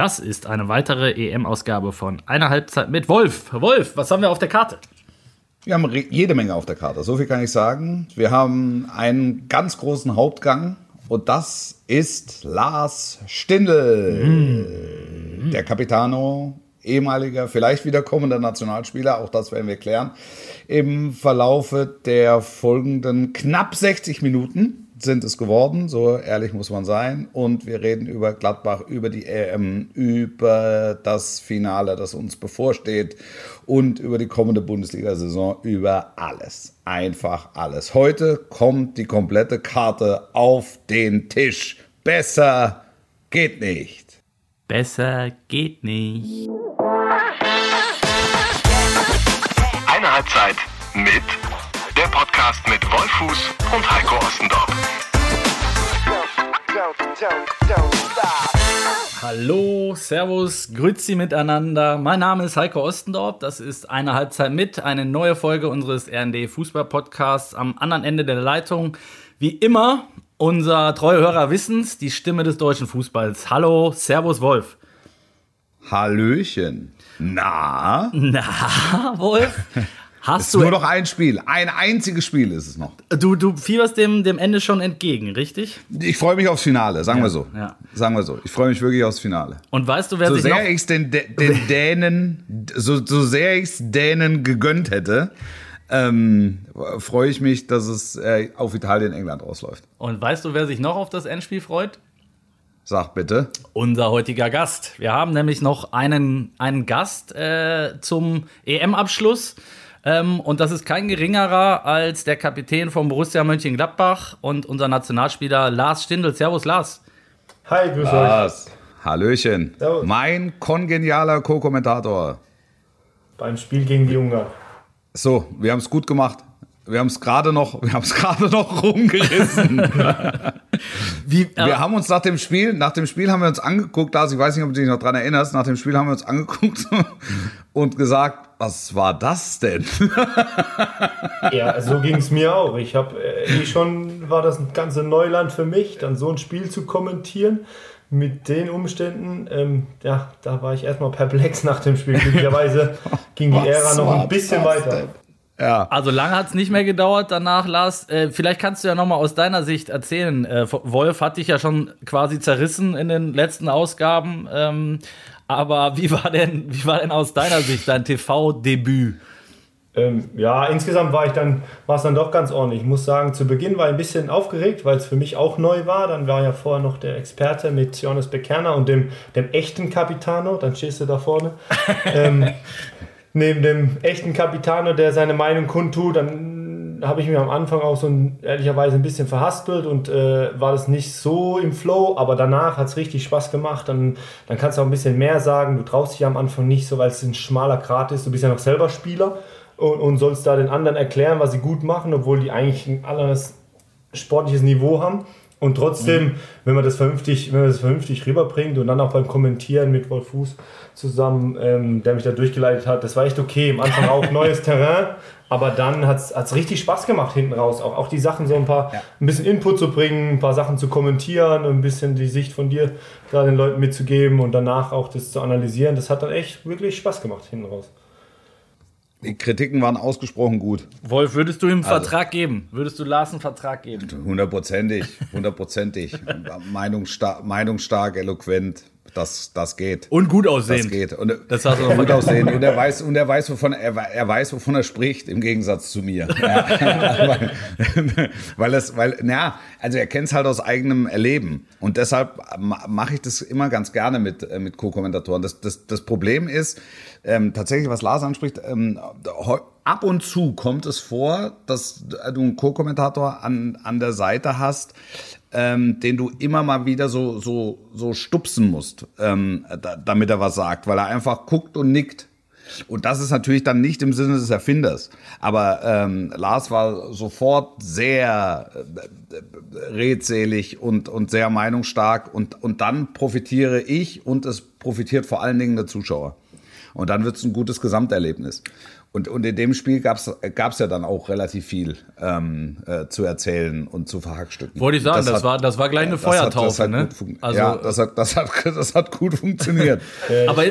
Das ist eine weitere EM-Ausgabe von einer Halbzeit mit Wolf. Wolf, was haben wir auf der Karte? Wir haben jede Menge auf der Karte, so viel kann ich sagen. Wir haben einen ganz großen Hauptgang und das ist Lars Stindl, mhm. der Capitano, ehemaliger, vielleicht wiederkommender Nationalspieler, auch das werden wir klären, im Verlaufe der folgenden knapp 60 Minuten sind es geworden, so ehrlich muss man sein. Und wir reden über Gladbach, über die EM, über das Finale, das uns bevorsteht und über die kommende Bundesliga-Saison, über alles. Einfach alles. Heute kommt die komplette Karte auf den Tisch. Besser geht nicht. Besser geht nicht. Eine Halbzeit mit der Podcast mit Wolfuß und Heiko Ostendorf. Hallo, Servus, Grüezi miteinander. Mein Name ist Heiko Ostendorf. Das ist eine Halbzeit mit, eine neue Folge unseres RND Fußball Podcasts. Am anderen Ende der Leitung, wie immer, unser treue Hörer Wissens, die Stimme des deutschen Fußballs. Hallo, Servus, Wolf. Hallöchen. Na? Na, Wolf? Hast es ist nur noch ein Spiel. Ein einziges Spiel ist es noch. Du, du fieberst dem, dem Ende schon entgegen, richtig? Ich freue mich aufs Finale, sagen ja, wir so. Ja. Sagen wir so. Ich freue mich wirklich aufs Finale. Und weißt du, wer so sich sehr ich den, den Dänen, so, so sehr ich es Dänen gegönnt hätte, ähm, freue ich mich, dass es äh, auf Italien, England ausläuft. Und weißt du, wer sich noch auf das Endspiel freut? Sag bitte. Unser heutiger Gast. Wir haben nämlich noch einen, einen Gast äh, zum EM-Abschluss. Ähm, und das ist kein geringerer als der Kapitän von Borussia Mönchengladbach und unser Nationalspieler Lars Stindl. Servus, Lars. Hi, grüß Lars. euch. Hallöchen. Servus. Mein kongenialer Co-Kommentator. Beim Spiel gegen die Ungarn. So, wir haben es gut gemacht. Wir haben es gerade noch, wir haben es gerade noch rumgerissen. Wie, wir haben uns nach dem Spiel, nach dem Spiel haben wir uns angeguckt, also ich weiß nicht, ob du dich noch dran erinnerst, nach dem Spiel haben wir uns angeguckt und gesagt, was war das denn? ja, so ging es mir auch. Ich habe äh, schon war das ein ganze Neuland für mich, dann so ein Spiel zu kommentieren mit den Umständen. Ähm, ja, da war ich erstmal perplex nach dem Spiel. Glücklicherweise ging die Ära noch ein bisschen weiter. Denn? Ja. Also lange hat es nicht mehr gedauert danach, Lars. Äh, vielleicht kannst du ja nochmal aus deiner Sicht erzählen. Äh, Wolf hat dich ja schon quasi zerrissen in den letzten Ausgaben. Ähm, aber wie war denn, wie war denn aus deiner Sicht dein TV-Debüt? Ähm, ja, insgesamt war ich dann, war es dann doch ganz ordentlich. Ich muss sagen, zu Beginn war ich ein bisschen aufgeregt, weil es für mich auch neu war. Dann war ja vorher noch der Experte mit Johannes Bekerner und dem, dem echten Capitano. Dann stehst du da vorne. ähm, neben dem echten Capitano, der seine Meinung kundtut, dann habe ich mich am Anfang auch so ein, ehrlicherweise ein bisschen verhaspelt und äh, war das nicht so im Flow, aber danach hat es richtig Spaß gemacht. Dann, dann kannst du auch ein bisschen mehr sagen. Du traust dich am Anfang nicht so, weil es ein schmaler Grat ist. Du bist ja noch selber Spieler und, und sollst da den anderen erklären, was sie gut machen, obwohl die eigentlich ein anderes sportliches Niveau haben. Und trotzdem, mhm. wenn man das vernünftig, wenn man das vernünftig rüberbringt und dann auch beim Kommentieren mit Wolf Fuß zusammen, ähm, der mich da durchgeleitet hat, das war echt okay. Am Anfang auch neues Terrain, aber dann hat es richtig Spaß gemacht hinten raus. Auch, auch die Sachen so ein paar, ja. ein bisschen Input zu bringen, ein paar Sachen zu kommentieren, ein bisschen die Sicht von dir da den Leuten mitzugeben und danach auch das zu analysieren. Das hat dann echt wirklich Spaß gemacht hinten raus. Die Kritiken waren ausgesprochen gut. Wolf, würdest du ihm einen also, Vertrag geben? Würdest du Lars einen Vertrag geben? Hundertprozentig, hundertprozentig. Meinungsstark, meinungsstark, eloquent. Das, das geht. Und gut aussehen. Das geht. Und das hast du gut aussehen. Und er weiß, und er weiß, wovon er, er weiß, wovon er spricht, im Gegensatz zu mir. weil, weil es, weil, naja, also er kennt es halt aus eigenem Erleben. Und deshalb mache ich das immer ganz gerne mit, äh, mit Co-Kommentatoren. Das, das, das Problem ist, ähm, tatsächlich, was Lars anspricht, ähm, ab und zu kommt es vor, dass du einen Co-Kommentator an, an der Seite hast, ähm, den du immer mal wieder so, so, so stupsen musst, ähm, da, damit er was sagt, weil er einfach guckt und nickt. Und das ist natürlich dann nicht im Sinne des Erfinders. Aber ähm, Lars war sofort sehr äh, redselig und, und sehr meinungsstark. Und, und dann profitiere ich und es profitiert vor allen Dingen der Zuschauer. Und dann wird es ein gutes Gesamterlebnis. Und, und in dem Spiel gab es ja dann auch relativ viel ähm, äh, zu erzählen und zu verhackstücken. Wollte ich sagen, das, das, hat, war, das war gleich eine das hat, Feuertaufe, das hat ne? gut fun- ja, das hat, das, hat, das hat gut funktioniert. aber,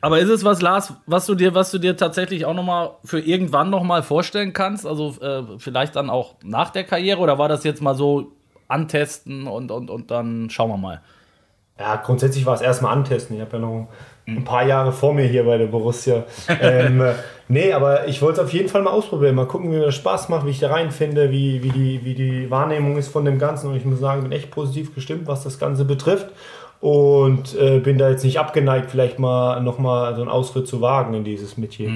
aber ist es was, Lars, was du dir, was du dir tatsächlich auch noch mal für irgendwann noch mal vorstellen kannst? Also äh, vielleicht dann auch nach der Karriere oder war das jetzt mal so antesten und, und, und dann schauen wir mal? Ja, grundsätzlich war es erstmal antesten. Ich habe ja noch ein paar Jahre vor mir hier bei der Borussia. ähm, äh, nee, aber ich wollte es auf jeden Fall mal ausprobieren. Mal gucken, wie mir das Spaß macht, wie ich da reinfinde, wie, wie, die, wie die Wahrnehmung ist von dem Ganzen. Und ich muss sagen, bin echt positiv gestimmt, was das Ganze betrifft. Und äh, bin da jetzt nicht abgeneigt, vielleicht mal nochmal so einen Ausritt zu wagen in dieses Metier.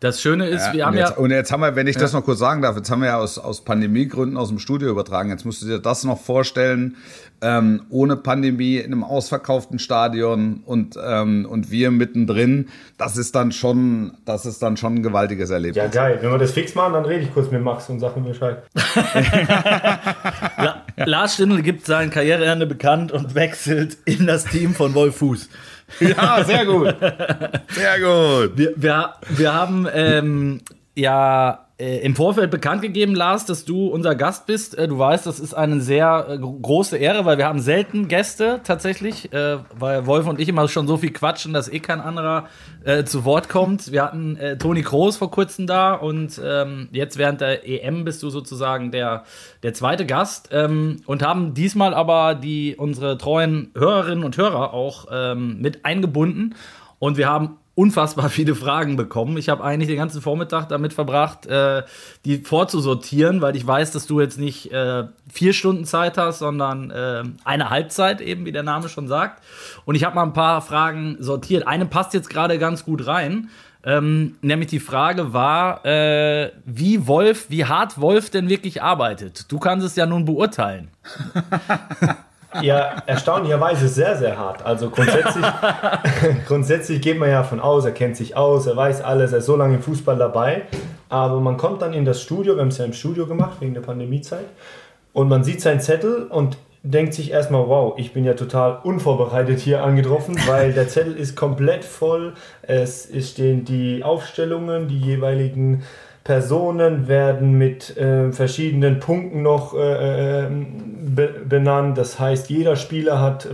Das Schöne ist, Ja, wir haben und, jetzt, ja. und jetzt haben wir, wenn ich das noch kurz sagen darf, jetzt haben wir ja aus, aus Pandemiegründen aus dem Studio übertragen. Jetzt musst du dir das noch vorstellen, ähm, ohne Pandemie in einem ausverkauften Stadion und, ähm, und wir mittendrin. Das ist dann schon, das ist dann schon ein gewaltiges Erlebnis. Ja, geil. Wenn wir das fix machen, dann rede ich kurz mit Max und sage ihm Bescheid. La Lars Stindl gibt sein Karriereende bekannt und wechselt in das Team von Wolf Fuß. Ja, sehr gut. Sehr gut. Wir, wir, wir haben ähm, ja im Vorfeld bekannt gegeben, Lars, dass du unser Gast bist. Äh, du weißt, das ist eine sehr äh, gro- große Ehre, weil wir haben selten Gäste tatsächlich, äh, weil Wolf und ich immer schon so viel quatschen, dass eh kein anderer äh, zu Wort kommt. Wir hatten äh, Toni Kroos vor kurzem da und ähm, jetzt während der EM bist du sozusagen der, der zweite Gast ähm, und haben diesmal aber die unsere treuen Hörerinnen und Hörer auch ähm, mit eingebunden und wir haben unfassbar viele Fragen bekommen. Ich habe eigentlich den ganzen Vormittag damit verbracht, äh, die vorzusortieren, weil ich weiß, dass du jetzt nicht äh, vier Stunden Zeit hast, sondern äh, eine Halbzeit, eben wie der Name schon sagt. Und ich habe mal ein paar Fragen sortiert. Eine passt jetzt gerade ganz gut rein. Ähm, nämlich die Frage war, äh, wie Wolf, wie hart Wolf denn wirklich arbeitet. Du kannst es ja nun beurteilen. Ja, erstaunlicherweise sehr, sehr hart. Also grundsätzlich, grundsätzlich geht man ja von aus, er kennt sich aus, er weiß alles, er ist so lange im Fußball dabei. Aber man kommt dann in das Studio, wir haben es ja im Studio gemacht, wegen der Pandemiezeit, und man sieht seinen Zettel und denkt sich erstmal, wow, ich bin ja total unvorbereitet hier angetroffen, weil der Zettel ist komplett voll. Es es stehen die Aufstellungen, die jeweiligen Personen werden mit äh, verschiedenen Punkten noch äh, äh, be benannt. Das heißt, jeder Spieler hat äh,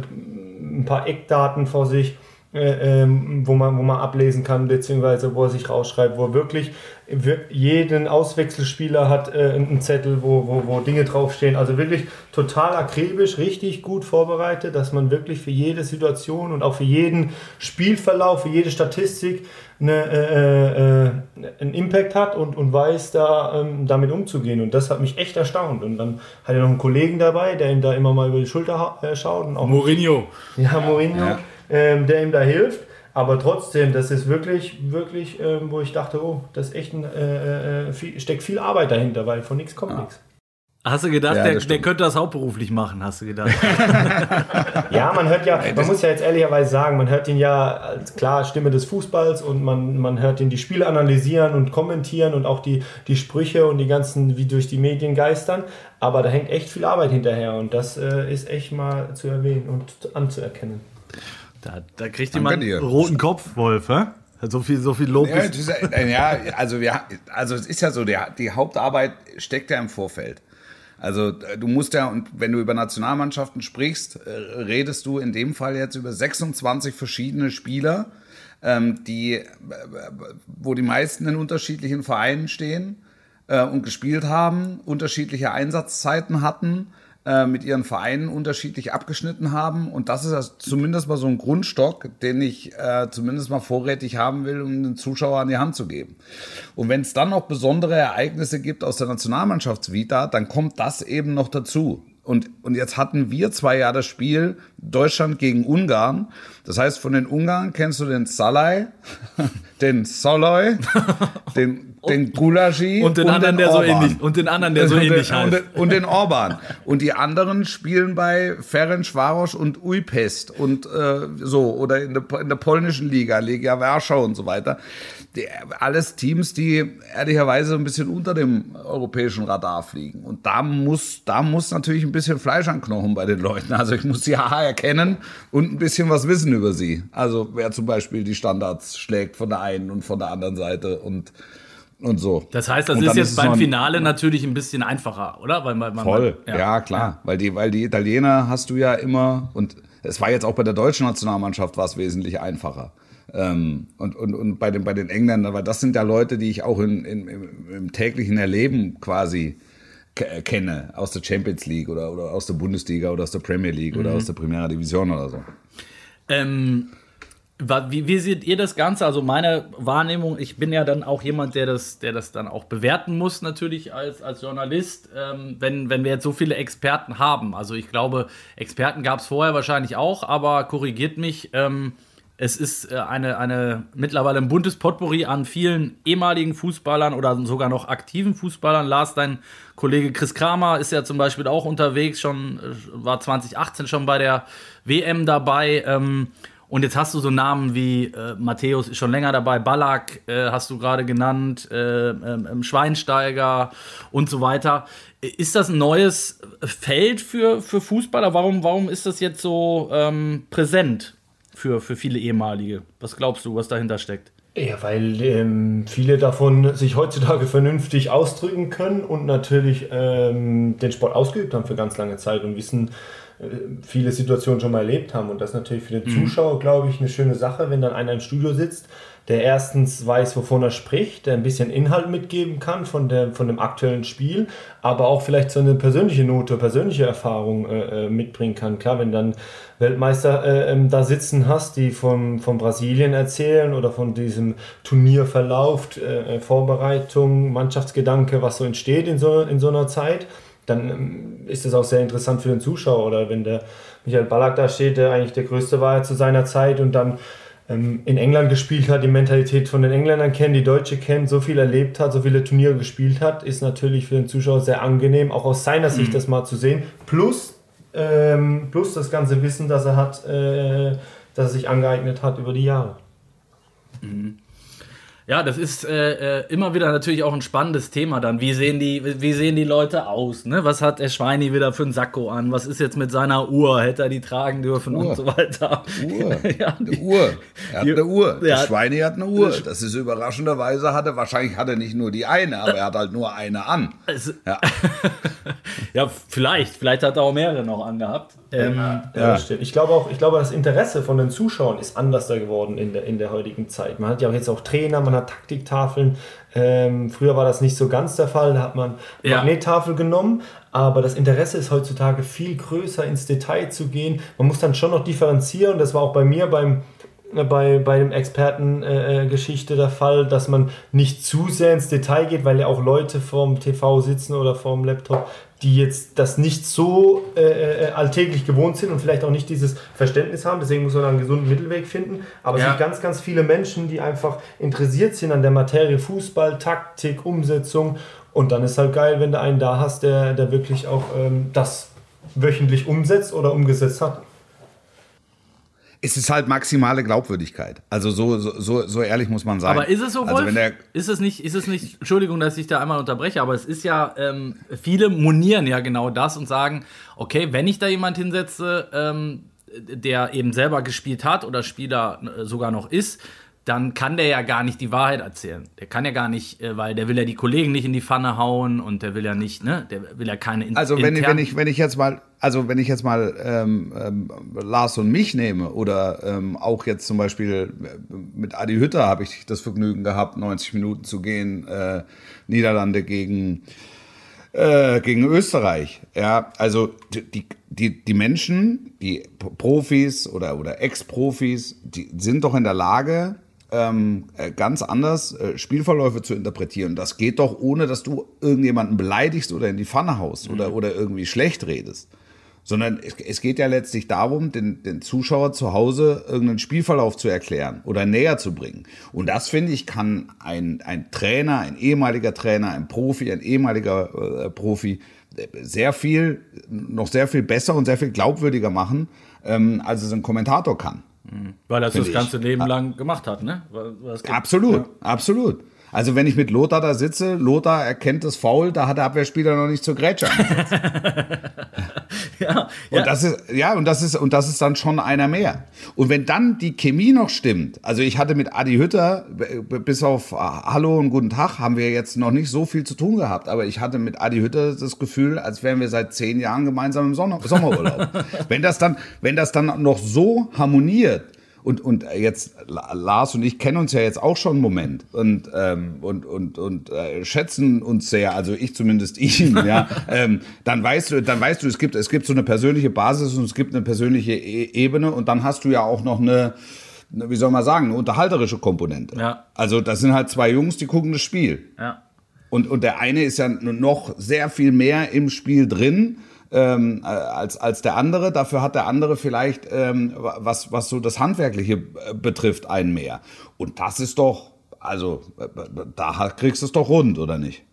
ein paar Eckdaten vor sich, äh, ähm, wo, man, wo man ablesen kann, beziehungsweise wo er sich rausschreibt, wo er wirklich wir- jeden Auswechselspieler hat äh, einen Zettel, wo, wo, wo Dinge draufstehen. Also wirklich total akribisch, richtig gut vorbereitet, dass man wirklich für jede Situation und auch für jeden Spielverlauf, für jede Statistik eine, äh, äh, einen Impact hat und, und weiß, da ähm, damit umzugehen. Und das hat mich echt erstaunt. Und dann hat er noch einen Kollegen dabei, der ihm da immer mal über die Schulter äh, schaut. Und auch Mourinho. ja, Mourinho, Ja. Ähm, der ihm da hilft. Aber trotzdem, das ist wirklich, wirklich, ähm, wo ich dachte, oh, das ist echt ein, äh, äh, viel, steckt viel Arbeit dahinter, weil von nichts kommt nichts. Hast du gedacht, Ja, der, der könnte das hauptberuflich machen, hast du gedacht? Ja, man hört ja, man muss ja jetzt ehrlicherweise sagen, man hört ihn ja als klar Stimme des Fußballs und man, man hört ihn die Spiele analysieren und kommentieren und auch die, die Sprüche und die ganzen, wie durch die Medien geistern. Aber da hängt echt viel Arbeit hinterher und das äh, ist echt mal zu erwähnen und anzuerkennen. Da, da kriegt Danke jemand dir. einen roten Kopf, Wolf, hä? So viel, so viel Lob Ja, ist. äh, ja, also wir, also es ist ja so, der, die Hauptarbeit steckt ja im Vorfeld. Also äh, du musst ja, und wenn du über Nationalmannschaften sprichst, äh, redest du in dem Fall jetzt über 26 verschiedene Spieler, ähm, die, wo die meisten in unterschiedlichen Vereinen stehen äh, und gespielt haben, unterschiedliche Einsatzzeiten hatten, äh, mit ihren Vereinen unterschiedlich abgeschnitten haben. Und das ist also zumindest mal so ein Grundstock, den ich äh, zumindest mal vorrätig haben will, um den Zuschauer an die Hand zu geben. Und wenn es dann noch besondere Ereignisse gibt aus der Nationalmannschaftsvita, dann kommt das eben noch dazu. Und, und jetzt hatten wir zwei Jahre das Spiel Deutschland gegen Ungarn. Das heißt, von den Ungarn kennst du den Salai, den Soloy, den den Gulaschi und den anderen, der so ähnlich und den anderen, der so und ähnlich den, heißt. und, den, und den Orban. Und die anderen spielen bei Ferencvaros und Uipest und äh, so oder in der, in der polnischen Liga, Legia Warschau und so weiter. Die, alles Teams, die ehrlicherweise ein bisschen unter dem europäischen Radar fliegen. Und da muss, da muss natürlich ein bisschen Fleisch an Knochen bei den Leuten. Also ich muss die Haare erkennen und ein bisschen was wissen über sie. Also wer zum Beispiel die Standards schlägt von der einen und von der anderen Seite und und so. Das heißt, das ist jetzt es beim ein- Finale natürlich ein bisschen einfacher, oder? Weil, weil man, Voll, ja, klar. Weil, die, weil die Italiener hast du ja immer, und es war jetzt auch bei der deutschen Nationalmannschaft war es wesentlich einfacher. Ähm, und, und, und bei den, bei den Engländern, weil das sind ja Leute, die ich auch in, in, im, im täglichen Erleben quasi ke- kenne, aus der Champions League oder, oder aus der Bundesliga oder aus der Premier League oder aus der Primera Division oder so. Ähm, wie, wie seht ihr das Ganze? Also meine Wahrnehmung, ich bin ja dann auch jemand, der das, der das dann auch bewerten muss, natürlich als, als Journalist, ähm, wenn, wenn wir jetzt so viele Experten haben. Also ich glaube, Experten gab es vorher wahrscheinlich auch, aber korrigiert mich. Ähm, es ist äh, eine, eine mittlerweile ein buntes Potpourri an vielen ehemaligen Fußballern oder sogar noch aktiven Fußballern. Lars, dein Kollege Chris Kramer ist ja zum Beispiel auch unterwegs, schon äh, war 2018 schon bei der WM dabei. Ähm, und jetzt hast du so Namen wie äh, Matthäus ist schon länger dabei, Ballack äh, hast du gerade genannt, äh, ähm, ähm, Schweinsteiger und so weiter. Ist das ein neues Feld für, für Fußballer? Warum, warum ist das jetzt so ähm, präsent für, für viele ehemalige? Was glaubst du, was dahinter steckt? Ja, weil ähm, viele davon sich heutzutage vernünftig ausdrücken können und natürlich ähm, den Sport ausgeübt haben für ganz lange Zeit und wissen, äh, viele Situationen schon mal erlebt haben. Und das ist natürlich für den Zuschauer, glaube ich, eine schöne Sache, wenn dann einer im Studio sitzt, der erstens weiß, wovon er spricht, der ein bisschen Inhalt mitgeben kann von, der, von dem aktuellen Spiel, aber auch vielleicht so eine persönliche Note, persönliche Erfahrung äh, äh, mitbringen kann. Klar, wenn dann Weltmeister äh, ähm, da sitzen hast, die von, von Brasilien erzählen oder von diesem Turnierverlauf, äh, äh, Vorbereitung, Mannschaftsgedanke, was so entsteht in so, in so einer Zeit, dann ähm, ist das auch sehr interessant für den Zuschauer. Oder wenn der Michael Ballack da steht, der eigentlich der Größte war zu seiner Zeit und dann ähm, in England gespielt hat, die Mentalität von den Engländern kennt, die Deutsche kennt, so viel erlebt hat, so viele Turniere gespielt hat, ist natürlich für den Zuschauer sehr angenehm, auch aus seiner Sicht das mal zu sehen. Plus, ähm, plus das ganze Wissen, das er hat, äh, das er sich angeeignet hat über die Jahre. Ja, das ist äh, äh, immer wieder natürlich auch ein spannendes Thema dann. Wie sehen die, wie sehen die Leute aus? Ne? Was hat der Schweini wieder für einen Sakko an? Was ist jetzt mit seiner Uhr? Hätte er die tragen dürfen Uhr. und so weiter? Uhr. ja, Eine die, Uhr. Er hat Die- eine Uhr. Der Ja. Schweine hat eine Uhr. Das ist überraschenderweise hatte, wahrscheinlich hat er nicht nur die eine, aber er hat halt nur eine an. es, Ja. ja, vielleicht. Vielleicht hat er auch mehrere noch angehabt. Ähm, Ja, das stimmt. Ich glaube auch, ich glaube, das Interesse von den Zuschauern ist anders da geworden in der, in der heutigen Zeit. Man hat ja auch jetzt auch Trainer, man hat Taktiktafeln. Ähm, früher war das nicht so ganz der Fall, da hat man Ja. Magnettafel genommen, aber das Interesse ist heutzutage viel größer ins Detail zu gehen. Man muss dann schon noch differenzieren, das war auch bei mir beim bei, bei dem Expertengeschichte äh, Geschichte der Fall, dass man nicht zu sehr ins Detail geht, weil ja auch Leute vorm TV sitzen oder vorm Laptop, die jetzt das nicht so äh, äh, alltäglich gewohnt sind und vielleicht auch nicht dieses Verständnis haben. Deswegen muss man einen gesunden Mittelweg finden. Aber es Ja. sind ganz, ganz viele Menschen, die einfach interessiert sind an der Materie Fußball, Taktik, Umsetzung. Und dann ist halt geil, wenn du einen da hast, der, der wirklich auch ähm, das wöchentlich umsetzt oder umgesetzt hat. Es ist halt maximale Glaubwürdigkeit. Also so, so, so, ehrlich muss man sein. Aber ist es so, Wolf? Also wenn der, ist es nicht, ist es nicht, Entschuldigung, dass ich da einmal unterbreche, aber es ist ja, ähm, viele monieren ja genau das und sagen, okay, wenn ich da jemand hinsetze, ähm, der eben selber gespielt hat oder Spieler äh, sogar noch ist, dann kann der ja gar nicht die Wahrheit erzählen. Der kann ja gar nicht, äh, weil der will ja die Kollegen nicht in die Pfanne hauen und der will ja nicht, ne, der will ja keine in also wenn, wenn ich wenn ich jetzt mal also wenn ich jetzt mal ähm, ähm, Lars und mich nehme oder ähm, auch jetzt zum Beispiel äh, mit Adi Hütter habe ich das Vergnügen gehabt 90 Minuten zu gehen äh, Niederlande gegen äh, gegen Österreich. Ja, also die, die, die Menschen, die Profis oder, oder Ex-Profis, die sind doch in der Lage, ähm, äh, ganz anders äh, Spielverläufe zu interpretieren. Das geht doch, ohne dass du irgendjemanden beleidigst oder in die Pfanne haust oder, oder irgendwie schlecht redest. Sondern es, es geht ja letztlich darum, den, den Zuschauer zu Hause irgendeinen Spielverlauf zu erklären oder näher zu bringen. Und das, finde ich, kann ein, ein Trainer, ein ehemaliger Trainer, ein Profi, ein ehemaliger äh, Profi sehr viel, noch sehr viel besser und sehr viel glaubwürdiger machen, ähm, als es ein Kommentator kann. Weil er das das ganze Leben lang gemacht hat, ne? Absolut, ja. absolut. Also wenn ich mit Lothar da sitze, Lothar erkennt das Foul, da hat der Abwehrspieler noch nicht zur Grätsche ja, und ja. das ist ja und das ist und das ist dann schon einer mehr. Und wenn dann die Chemie noch stimmt, also ich hatte mit Adi Hütter bis auf Hallo und guten Tag haben wir jetzt noch nicht so viel zu tun gehabt, aber ich hatte mit Adi Hütter das Gefühl, als wären wir seit zehn Jahren gemeinsam im Sommerurlaub. wenn das dann wenn das dann noch so harmoniert und, und jetzt, Lars und ich kennen uns ja jetzt auch schon einen Moment und, ähm, und, und, und äh, schätzen uns sehr, also ich zumindest ihn, ja, ähm, dann weißt du, dann weißt du, es gibt, es gibt so eine persönliche Basis und es gibt eine persönliche e Ebene und dann hast du ja auch noch eine, wie soll man sagen, eine unterhalterische Komponente. Ja. Also das sind halt zwei Jungs, die gucken das Spiel. Ja. Und, und der eine ist ja noch sehr viel mehr im Spiel drin ähm, äh, als, als der andere. Dafür hat der andere vielleicht, ähm, was, was so das Handwerkliche äh, betrifft, einen mehr. Und das ist doch, also äh, da kriegst du es doch rund, oder nicht?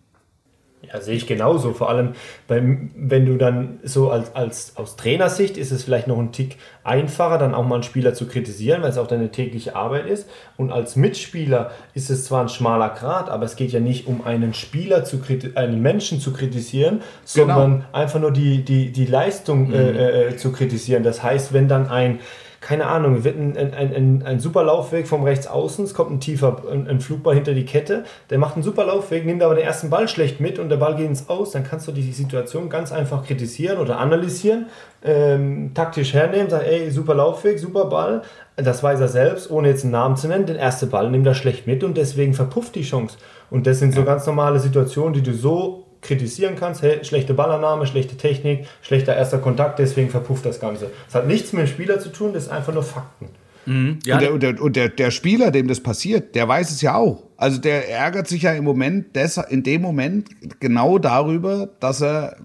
Ja, sehe ich genauso. Vor allem, beim, wenn du dann so als, als aus Trainersicht ist es vielleicht noch ein Tick einfacher, dann auch mal einen Spieler zu kritisieren, weil es auch deine tägliche Arbeit ist. Und als Mitspieler ist es zwar ein schmaler Grad, aber es geht ja nicht um einen Spieler zu einen Menschen zu kritisieren, genau. sondern einfach nur die, die, die Leistung mhm. äh, äh, zu kritisieren. Das heißt, wenn dann ein keine Ahnung, wird ein, ein, ein, ein super Laufweg vom Rechtsaußen, es kommt ein tiefer ein, ein, Flugball hinter die Kette, der macht einen super Laufweg, nimmt aber den ersten Ball schlecht mit und der Ball geht ins Aus, dann kannst du die Situation ganz einfach kritisieren oder analysieren, ähm, taktisch hernehmen, sagen, ey, super Laufweg, super Ball, das weiß er selbst, ohne jetzt einen Namen zu nennen, den ersten Ball nimmt er schlecht mit und deswegen verpufft die Chance. Und das sind so ganz normale Situationen, die du so kritisieren kannst, hey, schlechte Ballannahme, schlechte Technik, schlechter erster Kontakt, deswegen verpufft das Ganze. Das hat nichts mit dem Spieler zu tun, das ist einfach nur Fakten. Mhm, ja. Und, der, und, der, und der, der, Spieler, dem das passiert, der weiß es ja auch. Also der ärgert sich ja im Moment, in dem Moment genau darüber, dass er,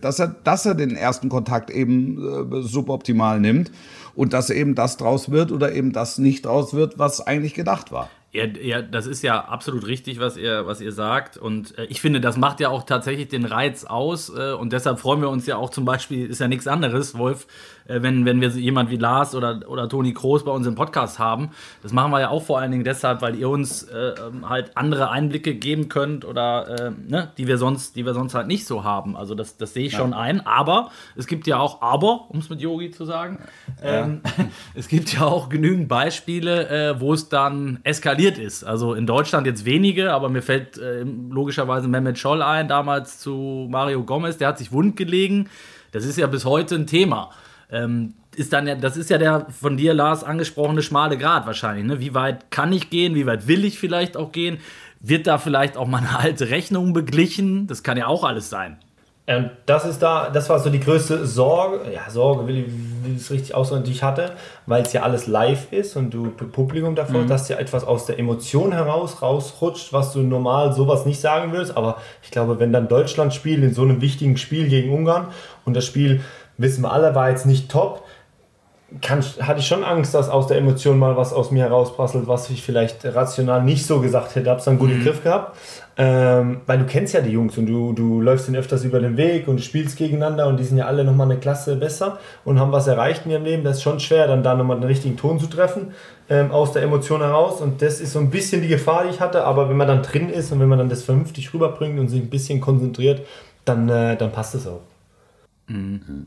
dass er, dass er den ersten Kontakt eben äh, suboptimal nimmt und dass eben das draus wird oder eben das nicht draus wird, was eigentlich gedacht war. Ja, ja, das ist ja absolut richtig, was ihr, was ihr sagt. Und äh, ich finde, das macht ja auch tatsächlich den Reiz aus. Äh, und deshalb freuen wir uns ja auch zum Beispiel, ist ja nichts anderes, Wolf, wenn, wenn wir jemand wie Lars oder, oder Toni Kroos bei uns im Podcast haben. Das machen wir ja auch vor allen Dingen deshalb, weil ihr uns äh, ähm, halt andere Einblicke geben könnt oder äh, ne, die wir sonst, die wir sonst halt nicht so haben. Also das, das sehe ich ja. schon ein. Aber es gibt ja auch Aber, um es mit Yogi zu sagen. Ja. Ähm, es gibt ja auch genügend Beispiele, äh, wo es dann eskaliert ist. Also in Deutschland jetzt wenige, aber mir fällt äh, logischerweise Mehmet Scholl ein, damals zu Mario Gomez, der hat sich wund gelegen. Das ist ja bis heute ein Thema ähm, ist dann ja, das ist ja der von dir, Lars, angesprochene schmale Grad wahrscheinlich. Ne? Wie weit kann ich gehen? Wie weit will ich vielleicht auch gehen? Wird da vielleicht auch mal eine alte Rechnung beglichen? Das kann ja auch alles sein. Und das ist da, das war so die größte Sorge, ja, Sorge will ich, will ich es richtig ausdrücken, die ich hatte, weil es ja alles live ist und du Publikum davor, mhm. dass ja etwas aus der Emotion heraus rausrutscht, was du normal sowas nicht sagen würdest. Aber ich glaube, wenn dann Deutschland spielt in so einem wichtigen Spiel gegen Ungarn und das Spiel wissen wir alle, war jetzt nicht top. Kann, hatte ich schon Angst, dass aus der Emotion mal was aus mir herausprasselt, was ich vielleicht rational nicht so gesagt hätte. Hab's dann gut mhm. im Griff gehabt. Ähm, weil du kennst ja die Jungs und du, du läufst ihnen öfters über den Weg und spielst gegeneinander und die sind ja alle nochmal eine Klasse besser und haben was erreicht in ihrem Leben. Das ist schon schwer, dann da nochmal den richtigen Ton zu treffen ähm, aus der Emotion heraus. Und das ist so ein bisschen die Gefahr, die ich hatte. Aber wenn man dann drin ist und wenn man dann das vernünftig rüberbringt und sich ein bisschen konzentriert, dann, äh, dann passt es auch. Mhm.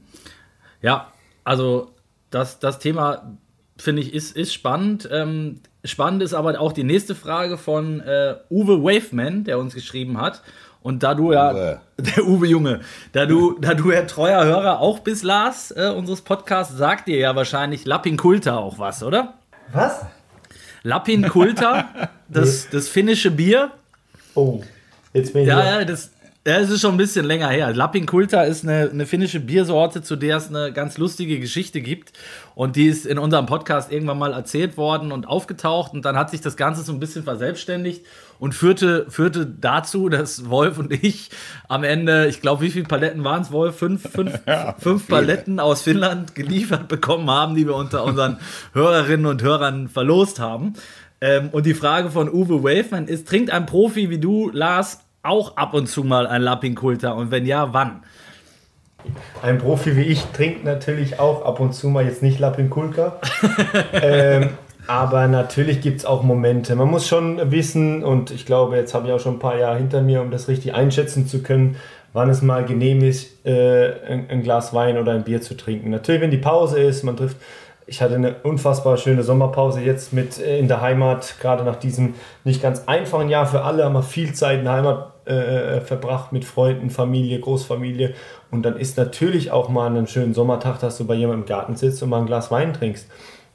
Ja, also das, das Thema finde ich ist, ist spannend. Ähm, spannend ist aber auch die nächste Frage von äh, Uwe Waveman, der uns geschrieben hat. Und da du ja, Uwe. der Uwe Junge, da du, da du ja treuer Hörer auch bist, Lars, äh, unseres Podcasts, sagt dir ja wahrscheinlich Lappin Kulta auch was, oder? Was? Lappin Kulta, das, das finnische Bier. Oh, jetzt bin ich. Ja, ja, das, Ja, es ist schon ein bisschen länger her. Lappinkulta ist eine, eine finnische Biersorte, zu der es eine ganz lustige Geschichte gibt. Und die ist in unserem Podcast irgendwann mal erzählt worden und aufgetaucht. Und dann hat sich das Ganze so ein bisschen verselbstständigt und führte, führte dazu, dass Wolf und ich am Ende, ich glaube, wie viele Paletten waren es, Wolf? Fünf, fünf, ja, fünf Paletten aus Finnland geliefert bekommen haben, die wir unter unseren Hörerinnen und Hörern verlost haben. Ähm, und die Frage von Uwe Waveman ist: Trinkt ein Profi wie du, Lars, auch ab und zu mal ein Lappinkulter? Und wenn ja, wann? Ein Profi wie ich trinkt natürlich auch ab und zu mal jetzt nicht Lappinkulka. ähm, aber natürlich gibt es auch Momente. Man muss schon wissen, und ich glaube, jetzt habe ich auch schon ein paar Jahre hinter mir, um das richtig einschätzen zu können, wann es mal genehm ist, äh, ein, ein, Glas Wein oder ein Bier zu trinken. Natürlich, wenn die Pause ist, man trifft. Ich hatte eine unfassbar schöne Sommerpause jetzt mit äh, in der Heimat, gerade nach diesem nicht ganz einfachen Jahr für alle, haben wir viel Zeit in der Heimat äh, äh, verbracht mit Freunden, Familie, Großfamilie. Und dann ist natürlich auch mal einen schönen Sommertag, dass du bei jemandem im Garten sitzt und mal ein Glas Wein trinkst.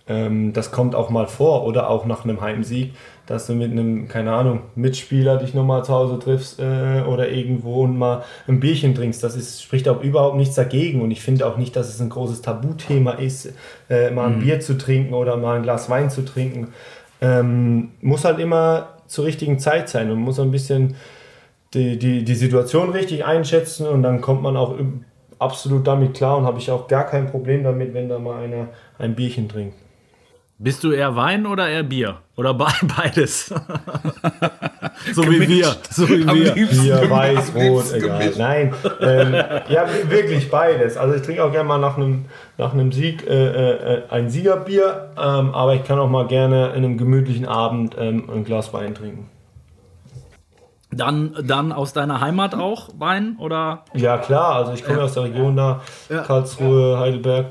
Ähm, das kommt auch mal vor. Oder auch nach einem Heimsieg, dass du mit einem, keine Ahnung, Mitspieler dich nochmal zu Hause triffst äh, oder irgendwo und mal ein Bierchen trinkst. Das ist, spricht auch überhaupt nichts dagegen. Und ich finde auch nicht, dass es ein großes Tabuthema ist, äh, mal ein mhm. Bier zu trinken oder mal ein Glas Wein zu trinken. Ähm, muss halt immer zur richtigen Zeit sein und muss ein bisschen die, die, die Situation richtig einschätzen und dann kommt man auch absolut damit klar und habe ich auch gar kein Problem damit, wenn da mal einer ein Bierchen trinkt. Bist du eher Wein oder eher Bier? Oder beides? so gemischt. wie wir. So wie wir. Bier, weiß, rot, egal. Gemischt. Nein, ähm, ja, wirklich beides. Also ich trinke auch gerne mal nach einem, nach einem Sieg äh, äh, ein Siegerbier, ähm, aber ich kann auch mal gerne in einem gemütlichen Abend ähm, ein Glas Wein trinken. Dann, dann aus deiner Heimat auch Wein oder? Ja klar, also ich komme ja. aus der Region da, ja. Karlsruhe, Heidelberg.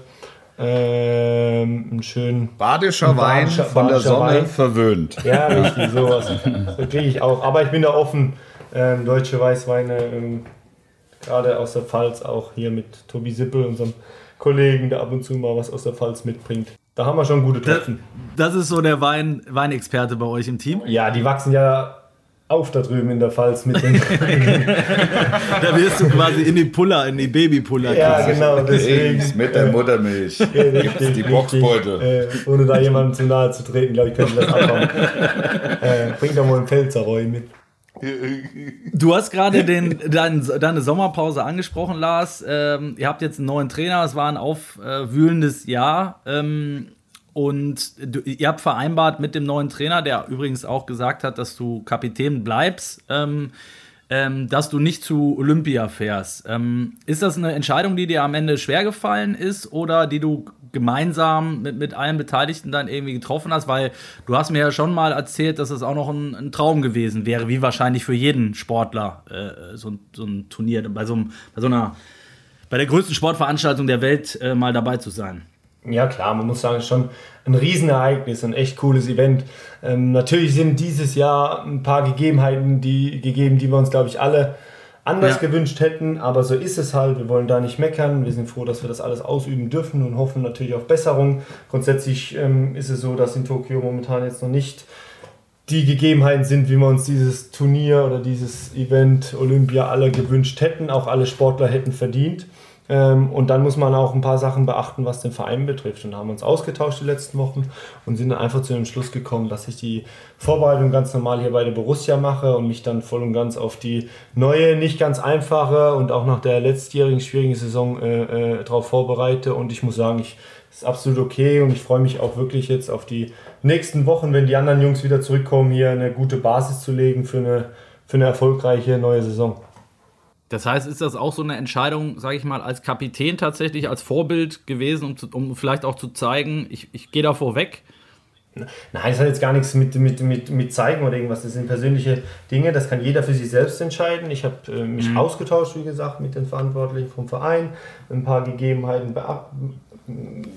Ähm, einen schönen badischer Wein badischer, von der Sonne Wein. verwöhnt. Ja, richtig, sowas. Das kriege ich auch. Aber ich bin da offen. Ähm, deutsche Weißweine, ähm, gerade aus der Pfalz, auch hier mit Tobi Sippel, unserem Kollegen, der ab und zu mal was aus der Pfalz mitbringt. Da haben wir schon gute Treffen. Das, das ist so der Wein, Weinexperte bei euch im Team? Ja, die wachsen ja auf da drüben in der Pfalz mit den. da wirst du quasi in die Puller, in die Babypuller. Ja, genau. Deswegen, mit der Muttermilch. Ja, richtig, die Boxbeute. Äh, ohne da jemandem zu nahe zu treten, glaube ich, könnte das abhauen. äh, bring doch mal einen Pfälzerreu mit. Du hast gerade den, dein, deine Sommerpause angesprochen, Lars. Ähm, ihr habt jetzt einen neuen Trainer. Es war ein aufwühlendes Jahr. Ähm, und du, ihr habt vereinbart mit dem neuen Trainer, der übrigens auch gesagt hat, dass du Kapitän bleibst, ähm, ähm, dass du nicht zu Olympia fährst. Ähm, ist das eine Entscheidung, die dir am Ende schwer gefallen ist oder die du gemeinsam mit, mit allen Beteiligten dann irgendwie getroffen hast? Weil du hast mir ja schon mal erzählt, dass es auch noch ein, ein, Traum gewesen wäre, wie wahrscheinlich für jeden Sportler äh, so, so, ein Turnier, bei so, bei so einer, bei der größten Sportveranstaltung der Welt äh, mal dabei zu sein. Ja klar, man muss sagen, schon ein Riesenereignis, ein echt cooles Event. Ähm, natürlich sind dieses Jahr ein paar Gegebenheiten die, gegeben, die wir uns, glaube ich, alle anders ja. gewünscht hätten, aber so ist es halt. Wir wollen da nicht meckern. Wir sind froh, dass wir das alles ausüben dürfen und hoffen natürlich auf Besserung. Grundsätzlich ähm, ist es so, dass in Tokio momentan jetzt noch nicht die Gegebenheiten sind, wie wir uns dieses Turnier oder dieses Event Olympia alle gewünscht hätten, auch alle Sportler hätten verdient. Ähm, und dann muss man auch ein paar Sachen beachten, was den Verein betrifft. Und haben uns ausgetauscht die letzten Wochen und sind dann einfach zu dem Schluss gekommen, dass ich die Vorbereitung ganz normal hier bei der Borussia mache und mich dann voll und ganz auf die neue, nicht ganz einfache und auch nach der letztjährigen schwierigen Saison äh, äh, darauf vorbereite. Und ich muss sagen, ich ist absolut okay und ich freue mich auch wirklich jetzt auf die nächsten Wochen, wenn die anderen Jungs wieder zurückkommen, hier eine gute Basis zu legen für eine, für eine erfolgreiche neue Saison. Das heißt, ist das auch so eine Entscheidung, sage ich mal, als Kapitän tatsächlich, als Vorbild gewesen, um, zu, um vielleicht auch zu zeigen, ich, ich gehe da vorweg? Nein, das hat jetzt gar nichts mit, mit, mit, mit zeigen oder irgendwas. Das sind persönliche Dinge, das kann jeder für sich selbst entscheiden. Ich habe äh, mich mhm. ausgetauscht, wie gesagt, mit den Verantwortlichen vom Verein, ein paar Gegebenheiten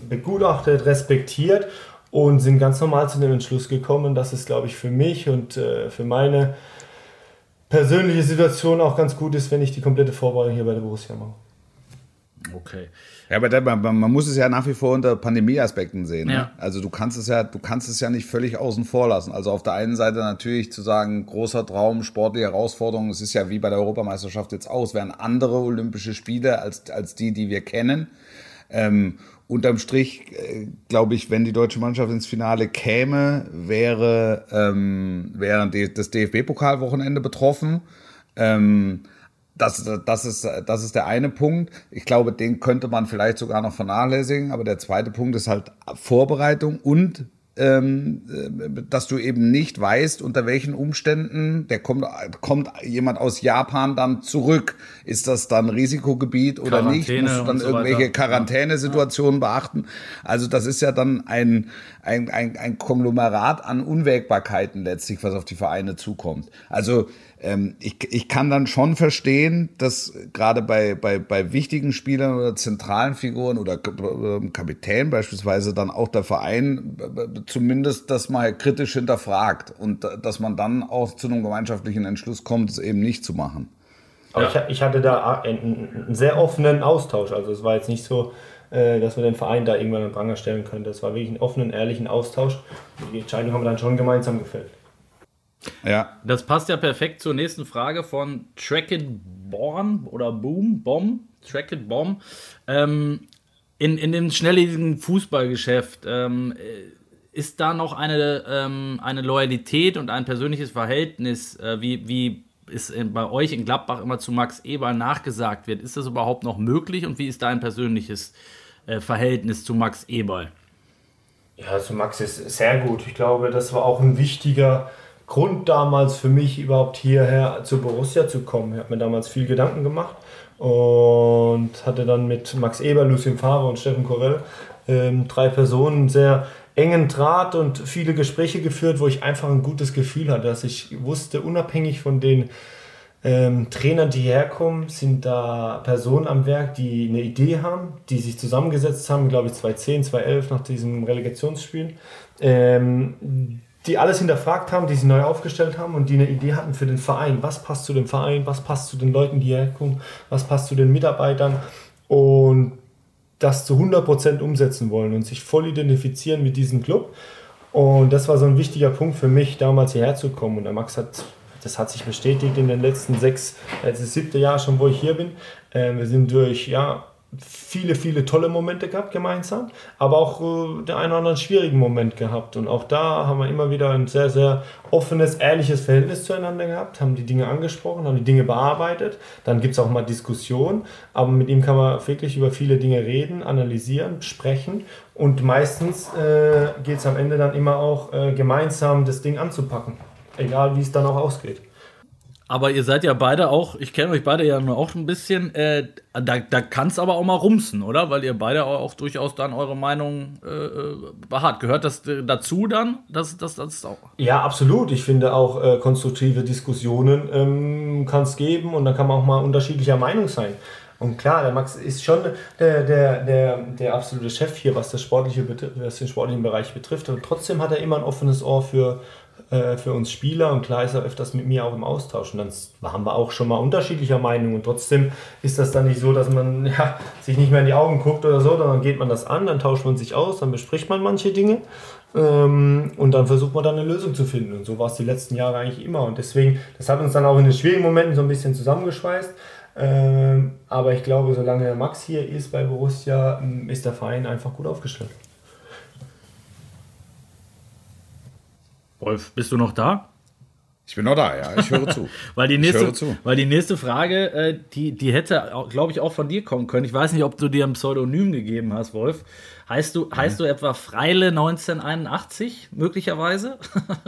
begutachtet, respektiert und sind ganz normal zu dem Entschluss gekommen, dass es, glaube ich, für mich und äh, für meine persönliche Situation auch ganz gut ist, wenn ich die komplette Vorbereitung hier bei der Borussia mache. Okay. Ja, aber der, man, man, muss es ja nach wie vor unter Pandemieaspekten sehen. Ne? Ja. Also du kannst es ja, du kannst es ja nicht völlig außen vor lassen. Also auf der einen Seite natürlich zu sagen, großer Traum, sportliche Herausforderung, es ist ja wie bei der Europameisterschaft jetzt aus, wären andere Olympische Spiele als, als die, die wir kennen. Ähm, unterm Strich, äh, glaube ich, wenn die deutsche Mannschaft ins Finale käme, wäre, ähm, wäre das DFB-Pokalwochenende betroffen. Ähm, das, das, ist, das ist der eine Punkt. Ich glaube, den könnte man vielleicht sogar noch vernachlässigen. Aber der zweite Punkt ist halt Vorbereitung und dass du eben nicht weißt, unter welchen Umständen, der kommt, kommt jemand aus Japan dann zurück. Ist das dann Risikogebiet oder Quarantäne nicht? Musst du dann so irgendwelche. Quarantänesituationen beachten? Also das ist ja dann ein, ein, ein, ein Konglomerat an Unwägbarkeiten letztlich, was auf die Vereine zukommt. Also ähm, ich, ich kann dann schon verstehen, dass gerade bei, bei, bei wichtigen Spielern oder zentralen Figuren oder äh, Kapitän beispielsweise dann auch der Verein zumindest das mal kritisch hinterfragt und dass man dann auch zu einem gemeinschaftlichen Entschluss kommt, es eben nicht zu machen. Aber ich, ich hatte da einen, einen sehr offenen Austausch. Also es war jetzt nicht so, äh, dass wir den Verein da irgendwann an den Pranger stellen können. Das war wirklich einen offenen, ehrlichen Austausch. Die Entscheidung haben wir dann schon gemeinsam gefällt. Ja, Das passt ja perfekt zur nächsten Frage von Track It Born oder Boom, Bomb, Track It Bomb. Ähm, in, in dem schnelllebigen Fußballgeschäft ähm, äh, ist da noch eine, ähm, eine Loyalität und ein persönliches Verhältnis, äh, wie, wie es bei euch in Gladbach immer zu Max Eberl nachgesagt wird. Ist das überhaupt noch möglich und wie ist dein persönliches äh, Verhältnis zu Max Eberl? Ja, also Max ist sehr gut. Ich glaube, das war auch ein wichtiger Grund damals für mich, überhaupt hierher zu Borussia zu kommen. Ich habe mir damals viel Gedanken gemacht und hatte dann mit Max Eber, Lucien Favre und Steffen Korell ähm, drei Personen sehr engen Draht und viele Gespräche geführt, wo ich einfach ein gutes Gefühl hatte, dass ich wusste, unabhängig von den ähm, Trainern, die herkommen, sind da Personen am Werk, die eine Idee haben, die sich zusammengesetzt haben, glaube ich 2010, 2011 nach diesem Relegationsspiel, ähm, die alles hinterfragt haben, die sich neu aufgestellt haben und die eine Idee hatten für den Verein. Was passt zu dem Verein, was passt zu den Leuten, die herkommen, was passt zu den Mitarbeitern und das zu 100% umsetzen wollen und sich voll identifizieren mit diesem Club. Und das war so ein wichtiger Punkt für mich, damals hierher zu kommen. Und der Max hat, das hat sich bestätigt in den letzten sechs, jetzt das siebte Jahr schon, wo ich hier bin. Äh, wir sind durch, ja, viele, viele tolle Momente gehabt gemeinsam, aber auch äh, den einen oder anderen schwierigen Moment gehabt. Und auch da haben wir immer wieder ein sehr, sehr offenes, ehrliches Verhältnis zueinander gehabt, haben die Dinge angesprochen, haben die Dinge bearbeitet. Dann gibt es auch mal Diskussionen, aber mit ihm kann man wirklich über viele Dinge reden, analysieren, sprechen. Und meistens äh, geht es am Ende dann immer auch äh, gemeinsam das Ding anzupacken, egal wie es dann auch ausgeht. Aber ihr seid ja beide auch, ich kenne euch beide ja nur auch ein bisschen, äh, da, da kann es aber auch mal rumsen, oder? Weil ihr beide auch, durchaus dann eure Meinung äh, äh, beharrt. Gehört das äh, dazu dann? Das, das, das auch. Ja, absolut. Ich finde auch äh, konstruktive Diskussionen ähm, kann es geben und da kann man auch mal unterschiedlicher Meinung sein. Und klar, der Max ist schon der, der, der, der absolute Chef hier, was, das Sportliche was den sportlichen Bereich betrifft. Und trotzdem hat er immer ein offenes Ohr für, äh, für uns Spieler und klar ist er öfters mit mir auch im Austausch. Und dann waren wir auch schon mal unterschiedlicher Meinung. Und trotzdem ist das dann nicht so, dass man ja, sich nicht mehr in die Augen guckt oder so, dann geht man das an, dann tauscht man sich aus, dann bespricht man manche Dinge. Ähm, und dann versucht man dann eine Lösung zu finden. Und so war es die letzten Jahre eigentlich immer. Und deswegen, das hat uns dann auch in den schwierigen Momenten so ein bisschen zusammengeschweißt. Ähm, aber ich glaube, solange Max hier ist bei Borussia, ist der Verein einfach gut aufgestellt. Wolf, bist du noch da? ich bin noch da, ja, ich höre zu. Weil die Ich nächste, höre zu. weil die nächste Frage, äh, die, die hätte, glaube ich, auch von dir kommen können. Ich weiß nicht, ob du dir ein Pseudonym gegeben hast, Wolf. Heißt du, heißt du etwa Freile 1981, möglicherweise?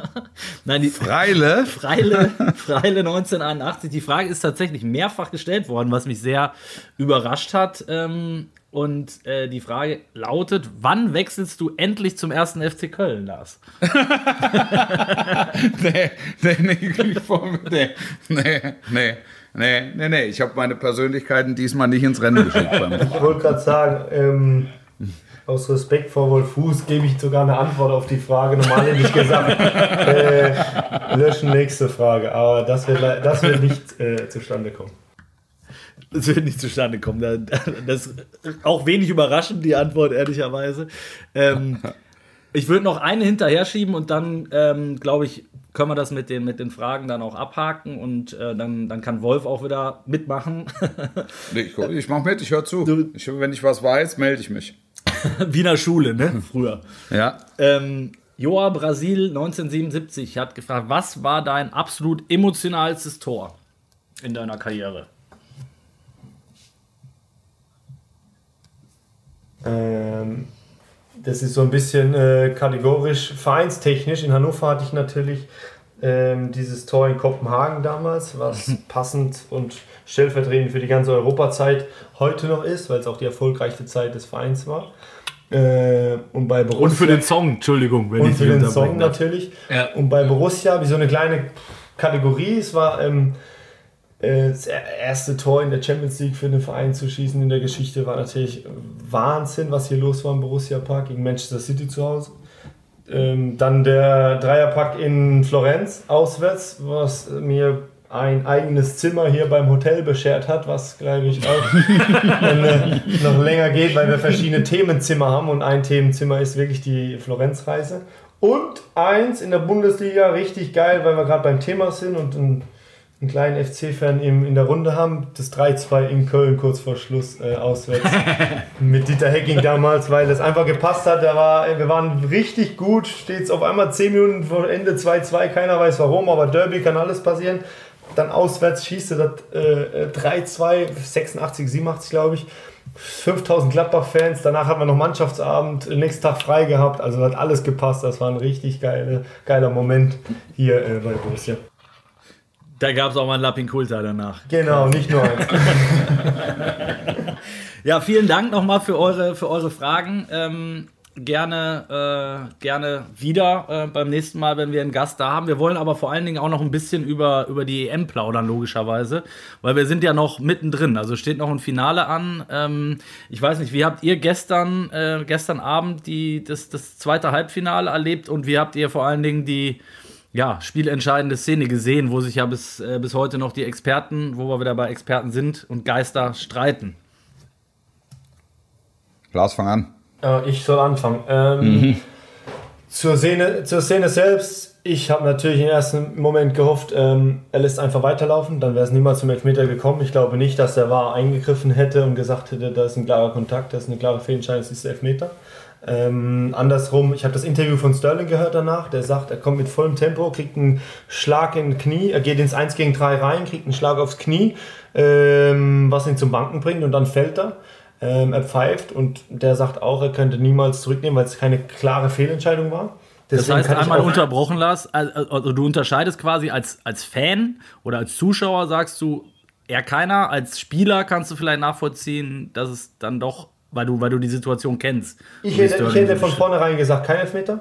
Nein, die, Freile? Freile, Freile 1981. Die Frage ist tatsächlich mehrfach gestellt worden, was mich sehr überrascht hat. Ähm, und äh, die Frage lautet: Wann wechselst du endlich zum ersten FC Köln, Lars? nee, nee, nee, ich vor- nee, nee, nee, nee, nee, nee. Ich habe meine Persönlichkeiten diesmal nicht ins Rennen geschickt. Ich wollte gerade sagen, ähm, aus Respekt vor Wolf Fuß gebe ich sogar eine Antwort auf die Frage. Normal hätte ich gesagt, äh, löschen nächste Frage. Aber das wird, das wird nicht äh, zustande kommen. Das wird nicht zustande kommen. Das ist auch wenig überraschend, die Antwort, ehrlicherweise. Ähm, ich würde noch eine hinterher schieben und dann, ähm, glaube ich, können wir das mit den, mit den Fragen dann auch abhaken und äh, dann, dann kann Wolf auch wieder mitmachen. ich ich mache mit, ich höre zu. Ich, wenn ich was weiß, melde ich mich. Wiener Schule, ne? Früher. Ja. Ähm, Joa Brasil 1977 hat gefragt, was war dein absolut emotionalstes Tor in deiner Karriere? Ähm, das ist so ein bisschen äh, kategorisch vereinstechnisch. In Hannover hatte ich natürlich ähm, dieses Tor in Kopenhagen damals, was passend und stellvertretend für die ganze Europazeit heute noch ist, weil es auch die erfolgreichste Zeit des Vereins war. Äh, und bei Borussia. Und für den Song, Entschuldigung, wenn und ich für den Song natürlich. Ja. Und bei Borussia, wie so eine kleine Kategorie, es war ähm, äh, das erste Tor in der Champions League für den Verein zu schießen in der Geschichte war natürlich Wahnsinn, was hier los war im Borussia Park gegen Manchester City zu Hause. Ähm, dann der Dreierpack in Florenz auswärts, was mir ein eigenes Zimmer hier beim Hotel beschert hat, was glaube ich auch äh, noch länger geht, weil wir verschiedene Themenzimmer haben und ein Themenzimmer ist wirklich die Florenzreise. Und eins in der Bundesliga, richtig geil, weil wir gerade beim Thema sind und ein einen kleinen FC-Fan in der Runde haben. Das 3-2 in Köln kurz vor Schluss äh, auswärts mit Dieter Hecking damals, weil das einfach gepasst hat. Da war, wir waren richtig gut, steht es auf einmal 10 Minuten vor Ende 2-2, keiner weiß warum, aber Derby kann alles passieren. Dann auswärts schießt er das äh, 3-2, 86, 87 glaube ich. 5000 Gladbach-Fans, danach hat man noch Mannschaftsabend, nächsten Tag frei gehabt, also hat alles gepasst. Das war ein richtig geile, geiler Moment hier äh, bei Borussia. Da gab es auch mal einen Lappin Kulta danach. Genau, nicht nur eins. ja, vielen Dank nochmal für eure, für eure Fragen. Ähm, gerne, äh, gerne wieder äh, beim nächsten Mal, wenn wir einen Gast da haben. Wir wollen aber vor allen Dingen auch noch ein bisschen über, über die EM plaudern, logischerweise, weil wir sind ja noch mittendrin. Also steht noch ein Finale an. Ähm, ich weiß nicht, wie habt ihr gestern, äh, gestern Abend die, das, das zweite Halbfinale erlebt und wie habt ihr vor allen Dingen die ja, spielentscheidende Szene gesehen, wo sich ja bis, äh, bis heute noch die Experten, wo wir wieder bei Experten sind und Geister streiten. Lars, fang an. Äh, ich soll anfangen. Ähm, mhm. zur, Szene, zur Szene selbst, ich habe natürlich im ersten Moment gehofft, ähm, er lässt einfach weiterlaufen, dann wäre es niemals zum Elfmeter gekommen. Ich glaube nicht, dass der war eingegriffen hätte und gesagt hätte, da ist ein klarer Kontakt, das ist eine klare Fehlentscheidung, das ist Elfmeter. Ähm, andersrum, ich habe das Interview von Sterling gehört danach, der sagt, er kommt mit vollem Tempo, kriegt einen Schlag in Knie, er geht ins 1 gegen 3 rein, kriegt einen Schlag aufs Knie, ähm, was ihn zum Banken bringt und dann fällt er. Ähm, er pfeift und der sagt auch, er könnte niemals zurücknehmen, weil es keine klare Fehlentscheidung war. Deswegen das heißt, einmal unterbrochen, Lars, also du unterscheidest quasi als, als Fan oder als Zuschauer, sagst du, eher keiner. Als Spieler kannst du vielleicht nachvollziehen, dass es dann doch weil du, weil du die Situation kennst. Ich hätte, ich hätte von vornherein gesagt, kein Elfmeter.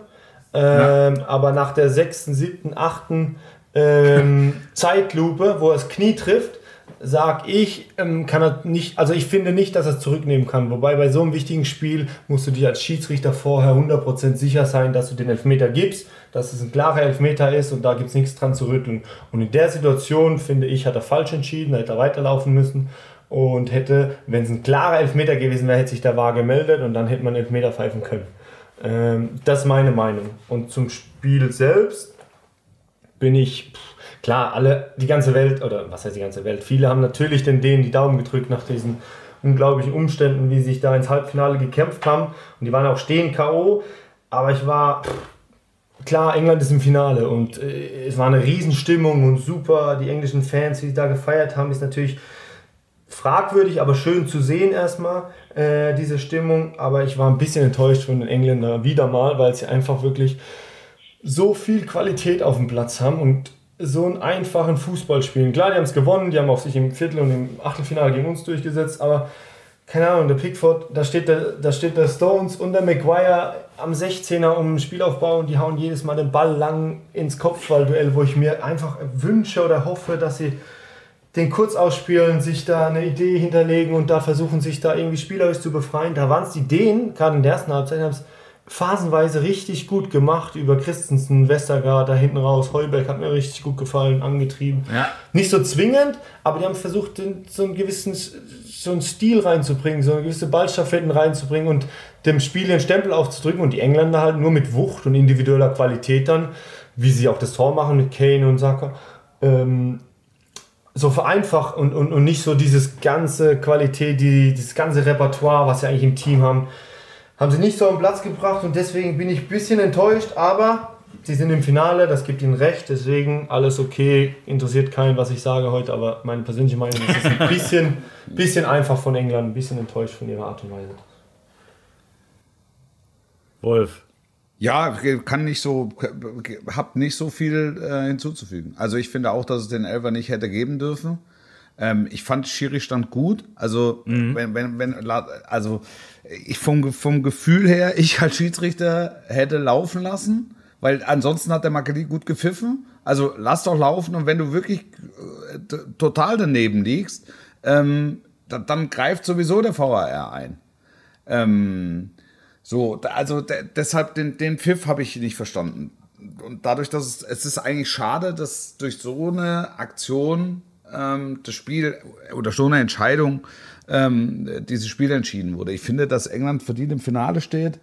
Ähm, ja. Aber nach der sechsten, siebten, achten ähm, Zeitlupe, wo er das Knie trifft, sag ich, ähm, kann er nicht, also ich finde nicht, dass er es zurücknehmen kann. Wobei bei so einem wichtigen Spiel musst du dir als Schiedsrichter vorher 100% sicher sein, dass du den Elfmeter gibst, dass es ein klarer Elfmeter ist und da gibt es nichts dran zu rütteln. Und in der Situation, finde ich, hat er falsch entschieden, hätte er weiterlaufen müssen und hätte, wenn es ein klarer Elfmeter gewesen wäre, hätte sich der Wahr gemeldet und dann hätte man Elfmeter pfeifen können. Ähm, das ist meine Meinung. Und zum Spiel selbst bin ich, pff, klar, alle, die ganze Welt, oder was heißt die ganze Welt, viele haben natürlich den denen die Daumen gedrückt nach diesen unglaublichen Umständen, wie sie sich da ins Halbfinale gekämpft haben. Und die waren auch stehen K.O., aber ich war, pff, klar, England ist im Finale und äh, es war eine Riesenstimmung und super, die englischen Fans, die da gefeiert haben, ist natürlich fragwürdig, aber schön zu sehen erstmal, äh, diese Stimmung. Aber ich war ein bisschen enttäuscht von den Engländern wieder mal, weil sie einfach wirklich so viel Qualität auf dem Platz haben und so einen einfachen Fußball spielen. Klar, die haben es gewonnen, die haben auch sich im Viertel- und im Achtelfinale gegen uns durchgesetzt, aber keine Ahnung, der Pickford, da steht der, da steht der Stones und der Maguire am 16er um den Spielaufbau und die hauen jedes Mal den Ball lang ins Kopfballduell, wo ich mir einfach wünsche oder hoffe, dass sie den kurz ausspielen, sich da eine Idee hinterlegen und da versuchen, sich da irgendwie spielerisch zu befreien. Da waren es die Ideen, gerade in der ersten Halbzeit, haben es phasenweise richtig gut gemacht über Christensen, Westergaard, da hinten raus. Heuberg hat mir richtig gut gefallen, angetrieben. Ja. Nicht so zwingend, aber die haben versucht, so einen gewissen so einen Stil reinzubringen, so eine gewisse Ballstaffetten reinzubringen und dem Spiel den Stempel aufzudrücken und die Engländer halt nur mit Wucht und individueller Qualität dann, wie sie auch das Tor machen mit Kane und Saka, ähm, so vereinfacht und, und, und nicht so dieses ganze Qualität, die, dieses ganze Repertoire, was sie eigentlich im Team haben, haben sie nicht so am Platz gebracht und deswegen bin ich ein bisschen enttäuscht, aber sie sind im Finale, das gibt ihnen recht, deswegen alles okay, interessiert keinen, was ich sage heute, aber meine persönliche Meinung ist, ein bisschen, bisschen einfach von England, ein bisschen enttäuscht von ihrer Art und Weise. Wolf. Ja, kann nicht so, hab nicht so viel äh, hinzuzufügen. Also ich finde auch, dass es den Elfer nicht hätte geben dürfen. Ähm, ich fand Schiri stand gut. Also mhm. wenn, wenn, wenn, also ich vom, vom Gefühl her, ich als Schiedsrichter hätte laufen lassen, weil ansonsten hat der Makeli gut gepfiffen. Also lass doch laufen und wenn du wirklich äh, total daneben liegst, ähm, dann, dann greift sowieso der VAR ein. Ähm, so, also deshalb den, den Pfiff habe ich nicht verstanden. Und dadurch, dass es, es ist eigentlich schade, dass durch so eine Aktion ähm, das Spiel oder so eine Entscheidung ähm, dieses Spiel entschieden wurde. Ich finde, dass England verdient im Finale steht.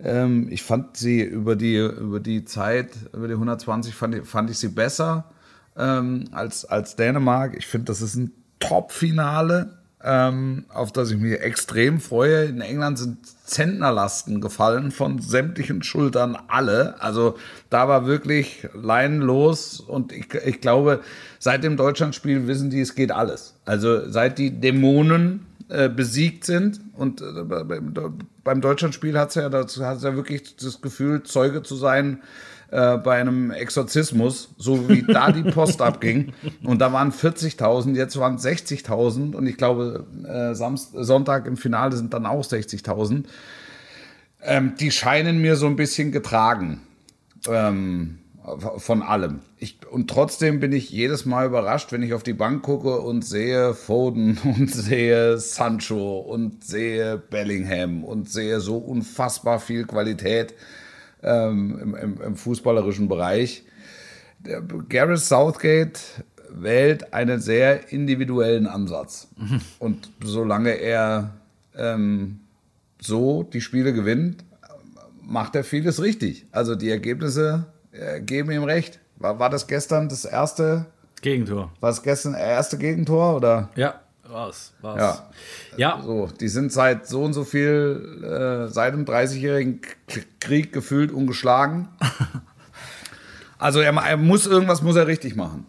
Ähm, ich fand sie über die, über die Zeit, über die 120 fand ich, fand ich sie besser ähm, als, als Dänemark. Ich finde, das ist ein Top-Finale ähm, auf das ich mich extrem freue. In England sind Zentnerlasten gefallen von sämtlichen Schultern alle. Also da war wirklich leinenlos und ich, ich glaube, seit dem Deutschlandspiel wissen die, es geht alles. Also seit die Dämonen äh, besiegt sind und äh, beim Deutschlandspiel hat es ja, hat's ja wirklich das Gefühl, Zeuge zu sein äh, bei einem Exorzismus, so wie da die Post abging. Und da waren 40.000, jetzt waren es 60.000 und ich glaube, äh, Samst Sonntag im Finale sind dann auch 60.000. Ähm, die scheinen mir so ein bisschen getragen. Ähm, von allem. Ich, und trotzdem bin ich jedes Mal überrascht, wenn ich auf die Bank gucke und sehe Foden und sehe Sancho und sehe Bellingham und sehe so unfassbar viel Qualität ähm, im, im, im, fußballerischen Bereich. Der Gareth Southgate wählt einen sehr individuellen Ansatz. Mhm. Und solange er ähm, so die Spiele gewinnt, macht er vieles richtig. Also die Ergebnisse äh, geben ihm recht. War, war das gestern das erste Gegentor? War es gestern das erste Gegentor oder? Ja, was, was. Ja. ja. So, die sind seit so und so viel, äh, seit dem 30-jährigen Krieg gefühlt ungeschlagen. also er, er, muss irgendwas muss er richtig machen.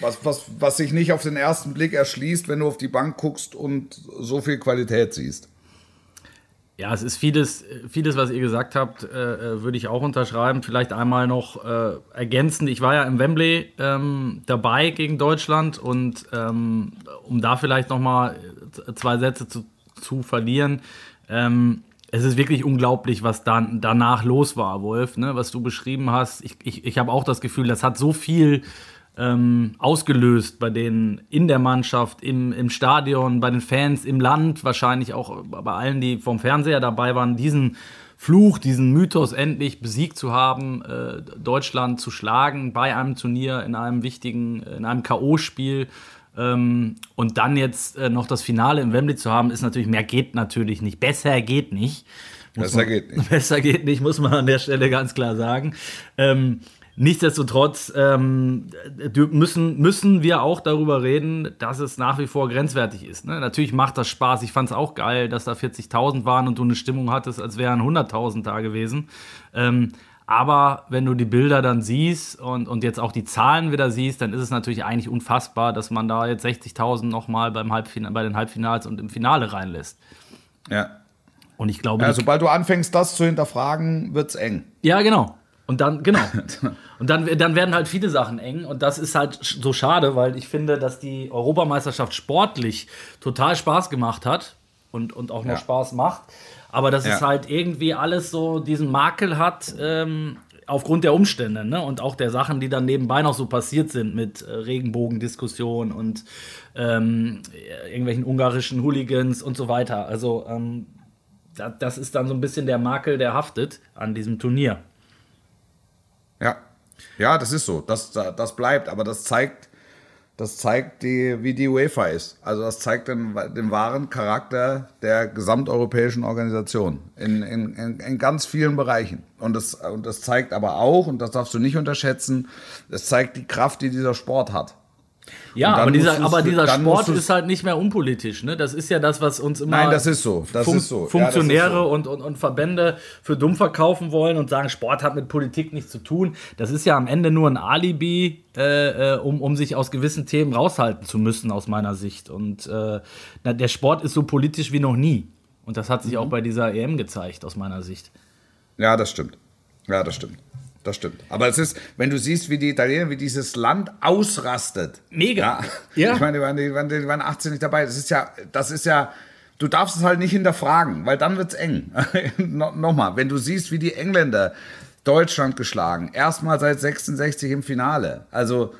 Was, was, was sich nicht auf den ersten Blick erschließt, wenn du auf die Bank guckst und so viel Qualität siehst. Ja, es ist vieles, vieles, was ihr gesagt habt, äh, äh, würde ich auch unterschreiben. Vielleicht einmal noch äh, ergänzend. Ich war ja im Wembley ähm, dabei gegen Deutschland und ähm, um da vielleicht noch mal zwei Sätze zu, zu verlieren. Ähm, es ist wirklich unglaublich, was dann danach los war, Wolf, ne? was du beschrieben hast. Ich, ich, ich habe auch das Gefühl, das hat so viel ähm, ausgelöst bei denen in der Mannschaft, im, im Stadion, bei den Fans, im Land, wahrscheinlich auch bei allen, die vom Fernseher dabei waren, diesen Fluch, diesen Mythos endlich besiegt zu haben, äh, Deutschland zu schlagen bei einem Turnier, in einem wichtigen, in einem K.O.-Spiel. Ähm, und dann jetzt äh, noch das Finale im Wembley zu haben, ist natürlich, mehr geht natürlich nicht. Besser geht nicht. besser man, geht nicht. Besser geht nicht, muss man an der Stelle ganz klar sagen. Ähm, Nichtsdestotrotz ähm, müssen, müssen wir auch darüber reden, dass es nach wie vor grenzwertig ist. Ne? Natürlich macht das Spaß. Ich fand es auch geil, dass da 40.000 waren und du eine Stimmung hattest, als wären 100.000 da gewesen. Ähm, aber wenn du die Bilder dann siehst und, und jetzt auch die Zahlen wieder siehst, dann ist es natürlich eigentlich unfassbar, dass man da jetzt 60.000 nochmal beim Halbfina bei den Halbfinals und im Finale reinlässt. Ja. Und ich glaube. Ja, sobald du anfängst, das zu hinterfragen, wird es eng. Ja, genau. Und dann, genau. Und dann, dann werden halt viele Sachen eng. Und das ist halt so schade, weil ich finde, dass die Europameisterschaft sportlich total Spaß gemacht hat und, und auch noch ja. Spaß macht. Aber dass ja. es halt irgendwie alles so diesen Makel hat, ähm, aufgrund der Umstände ne? und auch der Sachen, die dann nebenbei noch so passiert sind mit äh, Regenbogendiskussion und ähm, irgendwelchen ungarischen Hooligans und so weiter. Also ähm, da, das ist dann so ein bisschen der Makel, der haftet an diesem Turnier. Ja, das ist so. Das, das bleibt, aber das zeigt, das zeigt, die, wie die UEFA ist. Also das zeigt den, den wahren Charakter der gesamteuropäischen Organisation in, in, in, in ganz vielen Bereichen. Und das, und das zeigt aber auch, und das darfst du nicht unterschätzen, es zeigt die Kraft, die dieser Sport hat. Ja, aber dieser, aber dieser Sport ist halt nicht mehr unpolitisch. Ne? Das ist ja das, was uns immer Nein, das ist so. Das Fun ist so. Funktionäre ja, ist so. Und, und, und Verbände für dumm verkaufen wollen und sagen, Sport hat mit Politik nichts zu tun. Das ist ja am Ende nur ein Alibi, äh, äh um, um sich aus gewissen Themen raushalten zu müssen, aus meiner Sicht. Und äh, der Sport ist so politisch wie noch nie. Und das hat sich mhm. auch bei dieser EM gezeigt, aus meiner Sicht. Ja, das stimmt. Ja, das stimmt. Das stimmt. Aber es ist, wenn du siehst, wie die Italiener, wie dieses Land ausrastet. Mega. Ja. ja. Ich meine, die waren, die, waren, die waren 18 nicht dabei. Das ist ja, das ist ja, du darfst es halt nicht hinterfragen, weil dann wird es eng. no, Nochmal, wenn du siehst, wie die Engländer Deutschland geschlagen, erstmal seit 66 im Finale. Also,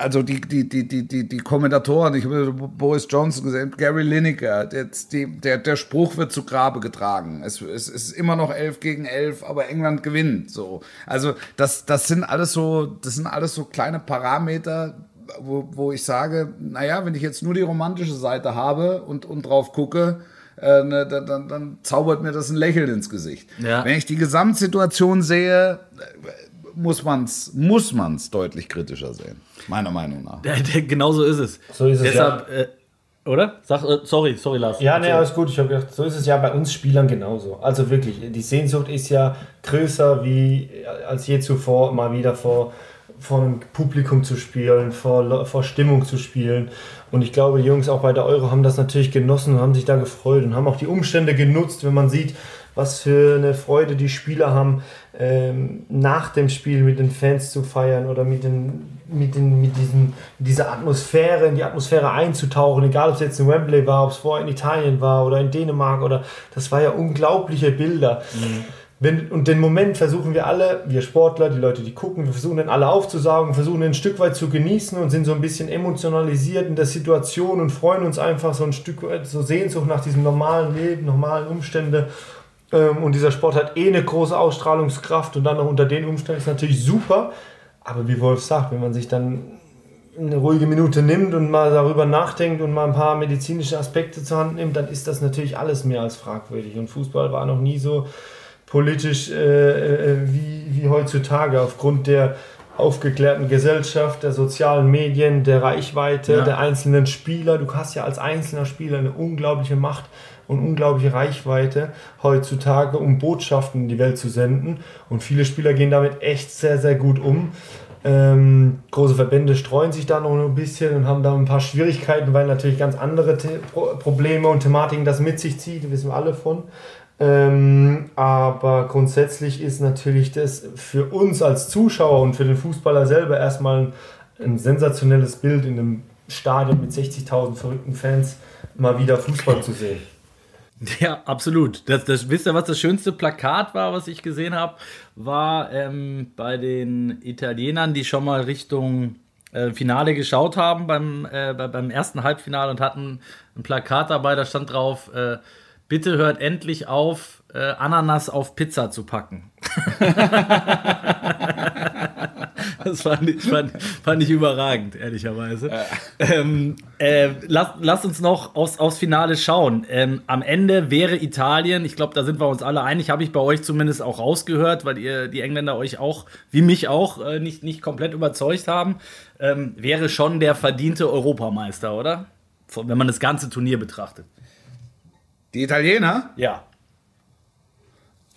also die, die, die, die, die, die Kommentatoren, ich habe Boris Johnson gesehen, Gary Lineker, jetzt die, der, der Spruch wird zu Grabe getragen. Es, es, es ist immer noch 11 gegen 11, aber England gewinnt. So. Also das, das sind alles so, das sind alles so kleine Parameter, wo, wo ich sage, naja, wenn ich jetzt nur die romantische Seite habe und, und drauf gucke, äh, ne, dann, dann, dann zaubert mir das ein Lächeln ins Gesicht. Ja. Wenn ich die Gesamtsituation sehe, muss man es muss man's deutlich kritischer sehen. Meiner Meinung nach. Der, der, genau so ist es. So ist es Deshalb, ja. Äh, oder? Sag, äh, sorry, sorry, Lars. Ja, nee, alles gut. Ich habe gedacht, so ist es ja bei uns Spielern genauso. Also wirklich, die Sehnsucht ist ja größer wie als je zuvor, mal wieder vor, vor einem Publikum zu spielen, vor, vor Stimmung zu spielen. Und ich glaube, die Jungs auch bei der Euro haben das natürlich genossen und haben sich da gefreut und haben auch die Umstände genutzt, wenn man sieht, was für eine Freude die Spieler haben, ähm, nach dem Spiel mit den Fans zu feiern oder mit, den, mit, den, mit diesen, dieser Atmosphäre, in die Atmosphäre einzutauchen, egal ob es jetzt in Wembley war, ob es vorher in Italien war oder in Dänemark oder das war ja unglaubliche Bilder. Mhm. Wenn, und den Moment versuchen wir alle, wir Sportler, die Leute, die gucken, wir versuchen den alle aufzusaugen, versuchen den ein Stück weit zu genießen und sind so ein bisschen emotionalisiert in der Situation und freuen uns einfach so ein Stück weit, so Sehnsucht nach diesem normalen Leben, normalen Umstände. Ähm, und dieser Sport hat eh eine große Ausstrahlungskraft und dann noch unter den Umständen ist natürlich super. Aber wie Wolf sagt, wenn man sich dann eine ruhige Minute nimmt und mal darüber nachdenkt und mal ein paar medizinische Aspekte zur Hand nimmt, dann ist das natürlich alles mehr als fragwürdig. Und Fußball war noch nie so politisch äh, äh wie, wie heutzutage aufgrund der aufgeklärten Gesellschaft, der sozialen Medien, der Reichweite, ja. der einzelnen Spieler. Du hast ja als einzelner Spieler eine unglaubliche Macht und unglaubliche Reichweite heutzutage, um Botschaften in die Welt zu senden. Und viele Spieler gehen damit echt sehr, sehr gut um. Ähm, große Verbände streuen sich da noch ein bisschen und haben da ein paar Schwierigkeiten, weil natürlich ganz andere The Pro Probleme und Thematiken das mit sich zieht, wissen wir alle von. Ähm, aber grundsätzlich ist natürlich das für uns als Zuschauer und für den Fußballer selber erstmal ein, ein sensationelles Bild in einem Stadion mit 60.000 verrückten Fans mal wieder Fußball zu sehen. Ja, absolut. Das, das, wisst ihr, was das schönste Plakat war, was ich gesehen habe? War ähm, bei den Italienern, die schon mal Richtung äh, Finale geschaut haben beim, äh, beim ersten Halbfinale und hatten ein Plakat dabei, da stand drauf, äh, bitte hört endlich auf, äh, Ananas auf Pizza zu packen. Das fand ich, fand, fand ich überragend, ehrlicherweise. Äh. Ähm, äh, lass, lass, uns noch aufs, aufs Finale schauen. Ähm, am Ende wäre Italien, ich glaube, da sind wir uns alle einig, habe ich bei euch zumindest auch rausgehört, weil ihr die Engländer euch auch, wie mich auch, äh, nicht, nicht komplett überzeugt haben, ähm, wäre schon der verdiente Europameister, oder? Wenn man das ganze Turnier betrachtet. Die Italiener? Ja.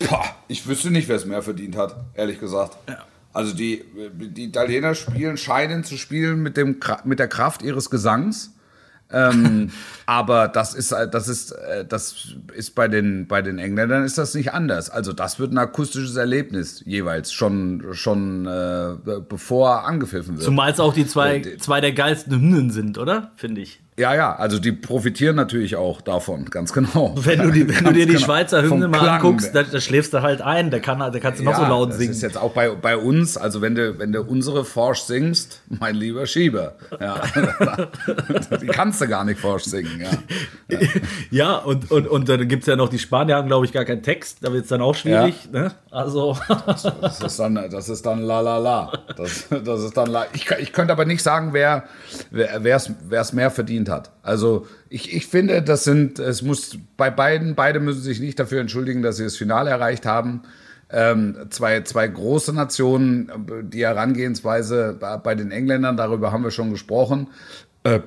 Boah, ich wüsste nicht, wer es mehr verdient hat, ehrlich gesagt. Ja. Also die, die Italiener spielen, scheinen zu spielen mit, dem, mit der Kraft ihres Gesangs. ähm, aber das ist, das ist, das ist bei den, bei den Engländern ist das nicht anders. Also das wird ein akustisches Erlebnis jeweils schon, schon äh, bevor angepfiffen wird. Zumal es auch die zwei, zwei der geilsten Hymnen sind, oder? Finde ich. Ja, ja, also die profitieren natürlich auch davon, ganz genau. Wenn du, die, wenn du dir die genau. Schweizer Hymne Vom mal Klang. anguckst, da, da schläfst du halt ein, da, kann, da kannst du noch so laut das singen. ist jetzt auch bei, bei uns, also wenn du, wenn du unsere Forsch singst, mein lieber Schieber, ja, die kannst du gar nicht Forsch singen, ja. Ja, und, und, und dann gibt es ja noch die Spanier, haben glaube ich gar keinen Text, da wird es dann auch schwierig. Ne? Also, Das ist dann, das ist dann la la la. Das, das ist dann la. Ich, ich könnte aber nicht sagen, wer wer es mehr verdient hat. Also ich, ich finde, das sind, es muss bei beiden, beide müssen sich nicht dafür entschuldigen, dass sie das Finale erreicht haben. Ähm, zwei, zwei große Nationen, die Herangehensweise bei, den Engländern, darüber haben wir schon gesprochen. Äh,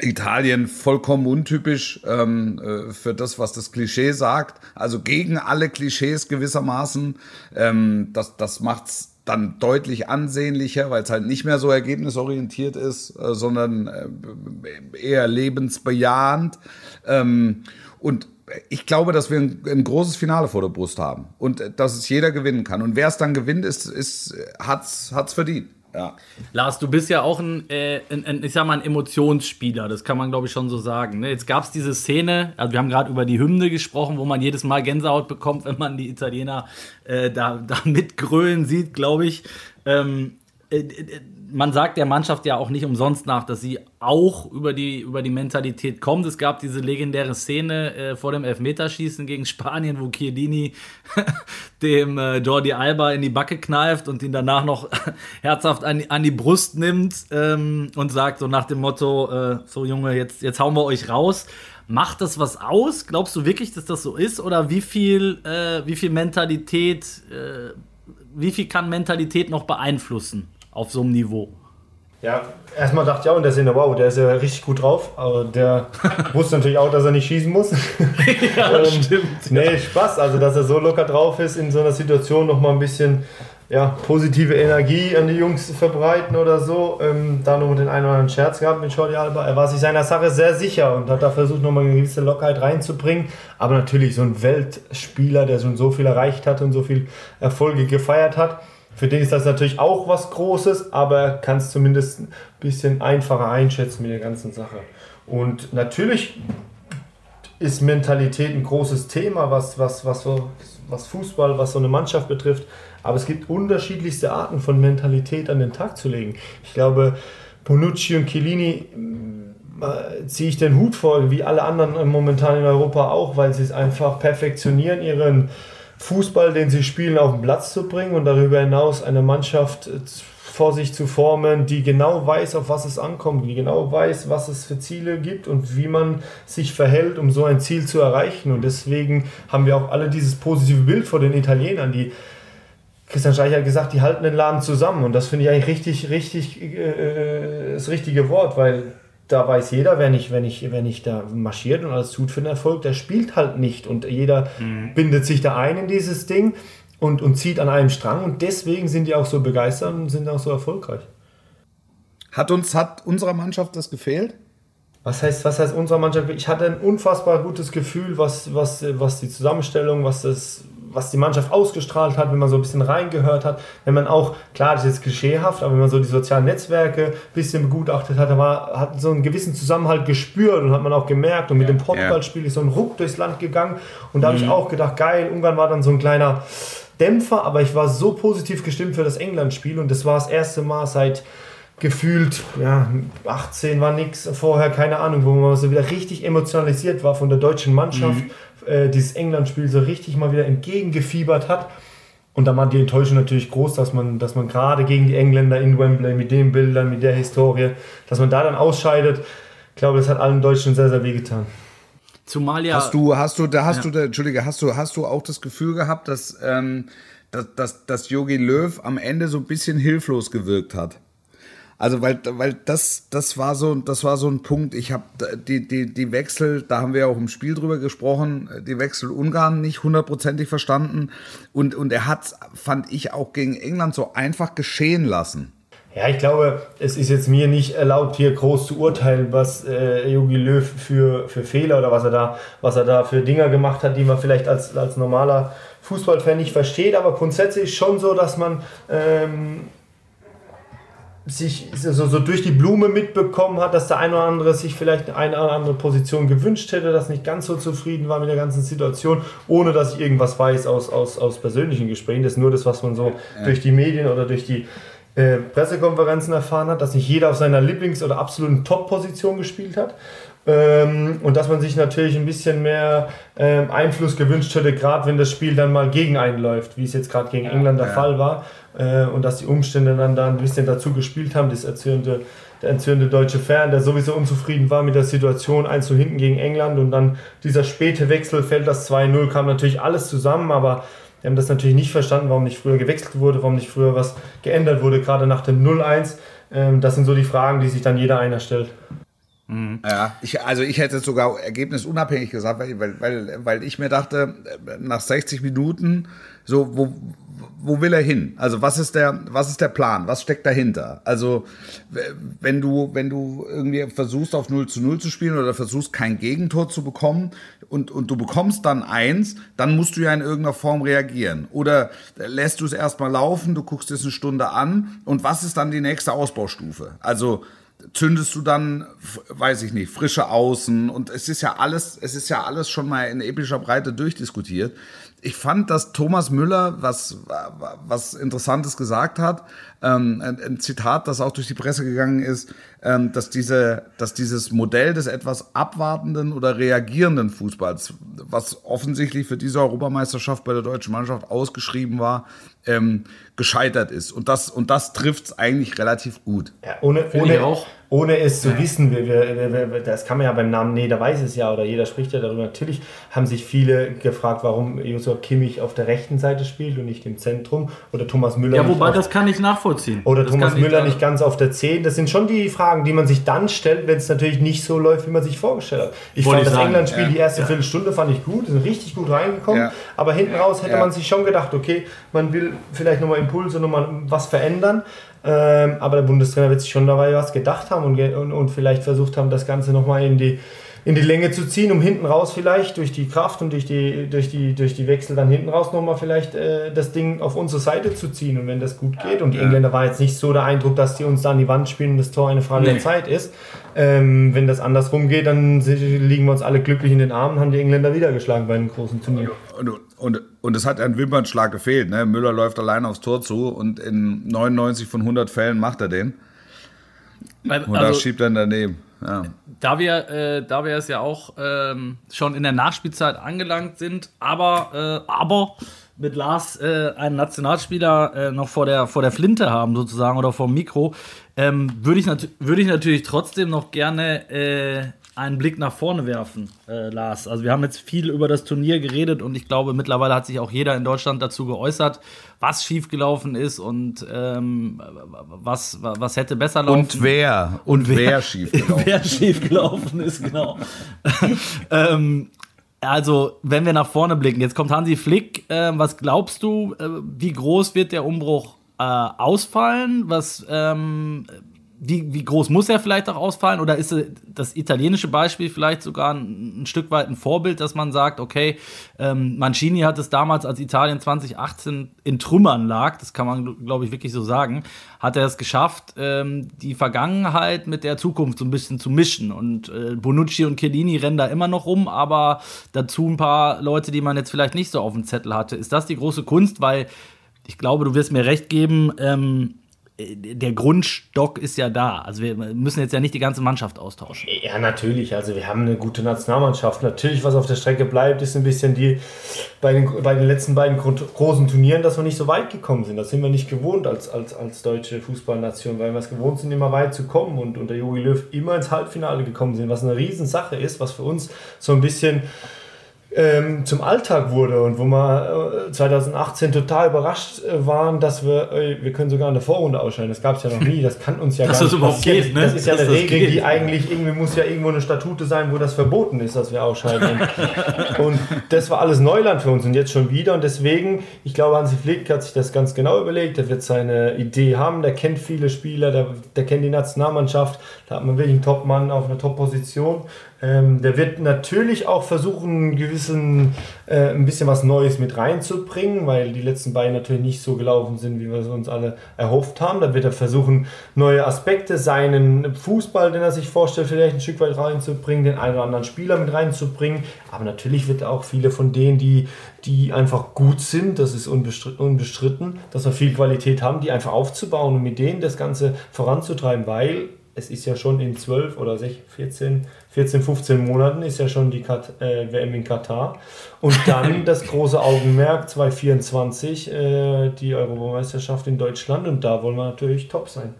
Italien vollkommen untypisch ähm, äh, für das, was das Klischee sagt. Also gegen alle Klischees gewissermaßen. Ähm, das das macht's dann deutlich ansehnlicher, weil es halt nicht mehr so ergebnisorientiert ist, äh, sondern äh, eher lebensbejahend. Ähm, und ich glaube, dass wir ein, ein, großes Finale vor der Brust haben und äh, dass es jeder gewinnen kann. Und wer es dann gewinnt, ist, ist, hat's, hat's verdient. Ja. Lars, du bist ja auch ein, äh, ein, ein, ich sag mal, ein Emotionsspieler, das kann man, glaube ich, schon so sagen. Ne? Jetzt gab es diese Szene, also wir haben gerade über die Hymne gesprochen, wo man jedes Mal Gänsehaut bekommt, wenn man die Italiener äh, da, da mitgrölen sieht, glaube ich. Ähm, äh, man sagt der Mannschaft ja auch nicht umsonst nach, dass sie auch über die, über die Mentalität kommt. Es gab diese legendäre Szene äh, vor dem Elfmeterschießen gegen Spanien, wo Chiellini dem äh, Jordi Alba in die Backe kneift und ihn danach noch herzhaft an, an die Brust nimmt ähm, und sagt so nach dem Motto, äh, so Junge, jetzt, jetzt hauen wir euch raus. Macht das was aus? Glaubst du wirklich, dass das so ist? Oder wie viel, äh, wie viel Mentalität, äh, wie viel kann Mentalität noch beeinflussen? Auf so einem Niveau. Ja, erstmal dachte ich auch in der Szene, wow, der ist ja richtig gut drauf, aber der wusste natürlich auch, dass er nicht schießen muss. ja, ähm, stimmt. Nee, Spaß, also dass er so locker drauf ist, in so einer Situation nochmal ein bisschen ja, positive Energie an die Jungs verbreiten oder so. Ähm, da noch den einen oder anderen Scherz gehabt mit Jordi Alba. Er war sich seiner Sache sehr sicher und hat da versucht, nochmal eine gewisse Lockerheit reinzubringen. Aber natürlich so ein Weltspieler, der schon so viel erreicht hat und so viel Erfolge gefeiert hat, für den ist das natürlich auch was Großes, aber er kann es zumindest ein bisschen einfacher einschätzen mit der ganzen Sache. Und natürlich ist Mentalität ein großes Thema, was, was, was, so, was Fußball, was so eine Mannschaft betrifft. Aber es gibt unterschiedlichste Arten von Mentalität an den Tag zu legen. Ich glaube, Bonucci und Chiellini äh, ziehe ich den Hut vor, wie alle anderen momentan in Europa auch, weil sie es einfach perfektionieren, ihren Fußball, den sie spielen, auf den Platz zu bringen und darüber hinaus eine Mannschaft äh, vor sich zu formen, die genau weiß, auf was es ankommt, die genau weiß, was es für Ziele gibt und wie man sich verhält, um so ein Ziel zu erreichen. Und deswegen haben wir auch alle dieses positive Bild vor den Italienern, die Christian Streich hat gesagt, die halten den Laden zusammen. Und das finde ich eigentlich richtig, richtig äh, das richtige Wort, weil da weiß jeder, wer nicht, wenn ich, wenn ich da marschiert und alles tut für den Erfolg, der spielt halt nicht. Und jeder mhm. bindet sich da ein in dieses Ding und, und zieht an einem Strang. Und deswegen sind die auch so begeistert und sind auch so erfolgreich. Hat uns, hat unserer Mannschaft das gefehlt? Was heißt, was heißt unserer Mannschaft? Ich hatte ein unfassbar gutes Gefühl, was, was, was die Zusammenstellung, was das was die Mannschaft ausgestrahlt hat, wenn man so ein bisschen reingehört hat, wenn man auch, klar, das ist jetzt klischeehaft, aber wenn man so die sozialen Netzwerke ein bisschen begutachtet hat, war, hat so einen gewissen Zusammenhalt gespürt und hat man auch gemerkt. Und mit dem Portugal-Spiel ist so ein Ruck durchs Land gegangen. Und da mhm. habe ich auch gedacht, geil, Ungarn war dann so ein kleiner Dämpfer, aber ich war so positiv gestimmt für das England-Spiel und das war das erste Mal seit gefühlt, ja, 18 war nichts, vorher keine Ahnung, wo man so wieder richtig emotionalisiert war von der deutschen Mannschaft, mhm äh, dieses England-Spiel so richtig mal wieder entgegengefiebert hat. Und da war die Enttäuschung natürlich groß, dass man, dass man gerade gegen die Engländer in Wembley mit den Bildern, mit der Historie, dass man da dann ausscheidet. Ich glaube, das hat allen Deutschen sehr, sehr wehgetan. Zumal ja. Hast du, hast du, da hast ja. du, da, Entschuldige, hast du, hast du auch das Gefühl gehabt, dass, ähm, dass, dass, dass Jogi Löw am Ende so ein bisschen hilflos gewirkt hat? Also weil, weil das, das war so, das war so ein Punkt. Ich habe die, die, die Wechsel, da haben wir ja auch im Spiel drüber gesprochen, die Wechsel Ungarn nicht hundertprozentig verstanden. Und, und er hat, fand ich, auch gegen England so einfach geschehen lassen. Ja, ich glaube, es ist jetzt mir nicht erlaubt, hier groß zu urteilen, was äh, Jogi Löw für, für Fehler oder was er, da, was er da für Dinger gemacht hat, die man vielleicht als, als normaler Fußballfan nicht versteht. Aber grundsätzlich ist schon so, dass man ähm, sich so, so durch die Blume mitbekommen hat, dass der eine oder andere sich vielleicht eine oder andere Position gewünscht hätte, dass nicht ganz so zufrieden war mit der ganzen Situation, ohne dass ich irgendwas weiß aus, aus, aus persönlichen Gesprächen. Das ist nur das, was man so ja. durch die Medien oder durch die äh, Pressekonferenzen erfahren hat, dass nicht jeder auf seiner Lieblings- oder absoluten Top-Position gespielt hat. Ähm, und dass man sich natürlich ein bisschen mehr ähm, Einfluss gewünscht hätte, gerade wenn das Spiel dann mal gegen einen läuft, wie es jetzt gerade gegen England der ja. Fall war. Äh, und dass die Umstände dann da ein bisschen dazu gespielt haben, das erzürnte, der erzürnte deutsche Fan, der sowieso unzufrieden war mit der Situation, 1 zu hinten gegen England und dann dieser späte Wechsel, fällt das 2-0, kam natürlich alles zusammen, aber wir haben das natürlich nicht verstanden, warum nicht früher gewechselt wurde, warum nicht früher was geändert wurde, gerade nach dem 0-1. Ähm, das sind so die Fragen, die sich dann jeder einer stellt. Mhm. Ja, ich, also ich hätte sogar ergebnisunabhängig gesagt, weil, weil, weil ich mir dachte, nach 60 Minuten, so, wo, wo will er hin? Also was ist der, was ist der Plan? Was steckt dahinter? Also wenn du, wenn du irgendwie versuchst auf 0 zu 0 zu spielen oder versuchst kein Gegentor zu bekommen und, und du bekommst dann eins, dann musst du ja in irgendeiner Form reagieren. Oder lässt du es erstmal laufen, du guckst es eine Stunde an und was ist dann die nächste Ausbaustufe? Also zündest du dann, weiß ich nicht, frische Außen und es ist ja alles, es ist ja alles schon mal in epischer Breite durchdiskutiert. Ich fand, dass Thomas Müller was, was Interessantes gesagt hat. Ähm, ein, ein, Zitat, das auch durch die Presse gegangen ist, ähm, dass, diese, dass dieses Modell des etwas abwartenden oder reagierenden Fußballs, was offensichtlich für diese Europameisterschaft bei der deutschen Mannschaft ausgeschrieben war, ähm, gescheitert ist. Und das, und das trifft es eigentlich relativ gut. Ja, ohne, ohne, auch. ohne es zu ja. wissen, wir, wir, wir, das kann man ja beim Namen, nee, da weiß es ja, oder jeder spricht ja darüber. Natürlich haben sich viele gefragt, warum Joshua Kimmich auf der rechten Seite spielt und nicht im Zentrum. Oder Thomas Müller. Ja, wobei, das kann ich nachvollziehen. Oder das Thomas Müller nicht ganz auf der 10. Das sind schon die Fragen, die man sich dann stellt, wenn es natürlich nicht so läuft, wie man sich vorgestellt hat. Ich Wollte fand das England-Spiel, ja. die erste ja. Viertelstunde fand ich gut, sind richtig gut reingekommen. Aber hinten raus hätte man sich schon gedacht, okay, man will vielleicht nochmal Impulse, nochmal was verändern. Ähm, aber der Bundestrainer wird sich schon dabei was gedacht haben und, und, und vielleicht versucht haben, das Ganze nochmal in die, in die Länge zu ziehen, um hinten raus vielleicht durch die Kraft und durch die, durch die, durch die Wechsel dann hinten raus nochmal vielleicht äh, das Ding auf unsere Seite zu ziehen. Und wenn das gut geht, und die Engländer war jetzt nicht so der Eindruck, dass die uns da an die Wand spielen und das Tor eine Frage nee. der Zeit ist. Ähm, wenn das andersrum geht, dann liegen wir uns alle glücklich in den Armen, haben die Engländer wieder geschlagen bei einem großen Turnier. Und, und, und es hat ein Wimpernschlag gefehlt. Ne? Müller läuft allein aufs Tor zu und in 99 von 100 Fällen macht er den. Und also, da schiebt er daneben. Ja. Da wir, äh, da wir es ja auch ähm, schon in der Nachspielzeit angelangt sind, aber, äh, aber mit Lars äh, einen Nationalspieler äh, noch vor der, vor der Flinte haben, sozusagen, oder vor dem Mikro, ähm, würde ich, würd ich natürlich trotzdem noch gerne äh, einen Blick nach vorne werfen, äh, Lars. Also wir haben jetzt viel über das Turnier geredet und ich glaube, mittlerweile hat sich auch jeder in Deutschland dazu geäußert, was schiefgelaufen ist und ähm, was, was hätte besser laufen. Und wer. Und, wer, wer schiefgelaufen Wer schiefgelaufen ist, genau. ähm, also, wenn wir nach vorne blicken, jetzt kommt Hansi Flick. Äh, was glaubst du, äh, wie groß wird der Umbruch äh, ausfallen? Was ähm, wie, wie groß muss er vielleicht auch ausfallen? Oder ist das italienische Beispiel vielleicht sogar ein, ein Stück weit ein Vorbild, dass man sagt, okay, ähm, Mancini hat es damals, als Italien 2018 in Trümmern lag, das kann man, glaube ich, wirklich so sagen, hat er es geschafft, ähm, die Vergangenheit mit der Zukunft so ein bisschen zu mischen. Und äh, Bonucci und Chiellini rennen da immer noch rum, aber dazu ein paar Leute, die man jetzt vielleicht nicht so auf dem Zettel hatte. Ist das die große Kunst? Weil ich glaube, du wirst mir recht geben, ähm, der Grundstock ist ja da. Also wir müssen jetzt ja nicht die ganze Mannschaft austauschen. Ja, natürlich. Also wir haben eine gute Nationalmannschaft. Natürlich, was auf der Strecke bleibt, ist ein bisschen die bei den, bei den letzten beiden großen Turnieren, dass wir nicht so weit gekommen sind. Das sind wir nicht gewohnt als, als, als deutsche Fußballnation, weil wir es gewohnt sind, immer weit zu kommen und unter Jogi Löw immer ins Halbfinale gekommen sind, was eine Riesensache ist, was für uns so ein bisschen ähm, zum Alltag wurde und wo wir äh, 2018 total überrascht äh, waren, dass wir, äh, wir können sogar in der Vorrunde ausscheiden. Das gab es ja noch nie, das kann uns ja dass gar nicht das passieren. Geht, ne? Das ist ja dass eine Regel, geht. die eigentlich irgendwie muss ja irgendwo eine Statute sein, wo das verboten ist, dass wir ausscheiden. und das war alles Neuland für uns und jetzt schon wieder und deswegen, ich glaube, Hansi Flick hat sich das ganz genau überlegt, der wird seine Idee haben, der kennt viele Spieler, der, der kennt die Nationalmannschaft, da hat man wirklich einen Top-Mann auf einer Top-Position. Ähm, der wird natürlich auch versuchen, gewisse bisschen, äh, ein bisschen was Neues mit reinzubringen, weil die letzten beiden natürlich nicht so gelaufen sind, wie wir es uns alle erhofft haben. Da wird er versuchen, neue Aspekte, seinen Fußball, den er sich vorstellt, vielleicht ein Stück weit reinzubringen, den einen oder anderen Spieler mit reinzubringen. Aber natürlich wird er auch viele von denen, die, die einfach gut sind, das ist unbestritten, dass wir viel Qualität haben, die einfach aufzubauen und mit denen das Ganze voranzutreiben, weil es ist ja schon in 12 oder 14, 14 15 Monaten ist ja schon die Kat äh, WM in Katar. Und dann das große Augenmerk 2024, äh, die Europameisterschaft in Deutschland. Und da wollen wir natürlich top sein.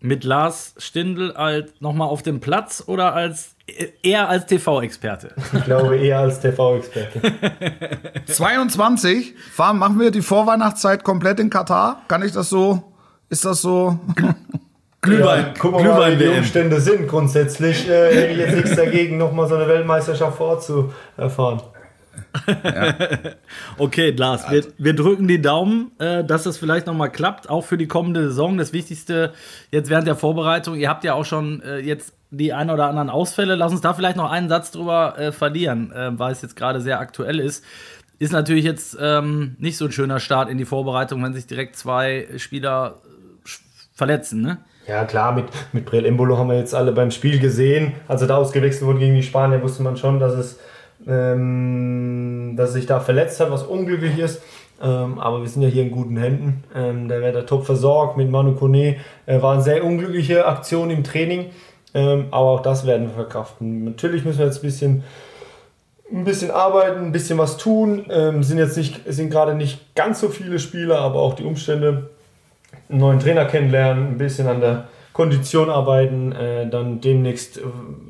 Mit Lars Stindl als nochmal auf dem Platz oder als eher als TV-Experte? Ich glaube eher als TV-Experte. 22? Fahren, machen wir die Vorweihnachtszeit komplett in Katar? Kann ich das so? Ist das so? Glühwein, ja, gucken wir Glühwein mal, wie die Umstände sind. Grundsätzlich äh, hätte ich jetzt nichts dagegen, nochmal so eine Weltmeisterschaft vor Ort zu erfahren. Ja. okay, Lars, wir, wir, drücken die Daumen, äh, dass das vielleicht nochmal klappt, auch für die kommende Saison. Das Wichtigste jetzt während der Vorbereitung, ihr habt ja auch schon äh, jetzt die ein oder anderen Ausfälle. Lass uns da vielleicht noch einen Satz drüber äh, verlieren, äh, weil es jetzt gerade sehr aktuell ist. Ist natürlich jetzt ähm, nicht so ein schöner Start in die Vorbereitung, wenn sich direkt zwei Spieler verletzen, ne? Ja, klar, mit, mit Brel Embolo haben wir jetzt alle beim Spiel gesehen. Als er da ausgewechselt wurde gegen die Spanier, wusste man schon, dass, es, ähm, dass er sich da verletzt hat, was unglücklich ist. Ähm, aber wir sind ja hier in guten Händen. Ähm, der wird da top versorgt mit Manu Kone. Äh, war eine sehr unglückliche Aktion im Training. Ähm, aber auch das werden wir verkraften. Natürlich müssen wir jetzt ein bisschen, ein bisschen arbeiten, ein bisschen was tun. Ähm, sind jetzt nicht, sind gerade nicht ganz so viele Spieler, aber auch die Umstände einen neuen Trainer kennenlernen, ein bisschen an der Kondition arbeiten, äh, dann demnächst äh,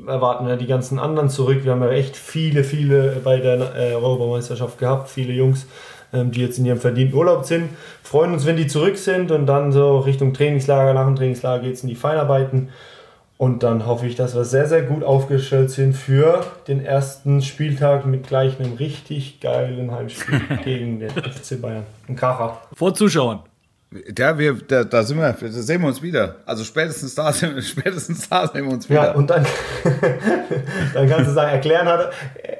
erwarten wir die ganzen anderen zurück. Wir haben ja echt viele, viele bei der äh, Europameisterschaft gehabt, viele Jungs, ähm, die jetzt in ihrem verdienten Urlaub sind. Freuen uns, wenn die zurück sind und dann so Richtung Trainingslager, nach dem Trainingslager geht es in die Feinarbeiten. Und dann hoffe ich, dass wir sehr, sehr gut aufgestellt sind für den ersten Spieltag mit gleich einem richtig geilen Heimspiel gegen den FC Bayern. Ein Kracher. Vor Zuschauern. Ja, wir, da, da sind wir, da sehen wir uns wieder. Also spätestens da, spätestens da sehen wir uns wieder. Ja, und dann, dann kannst du sagen, erklären hat,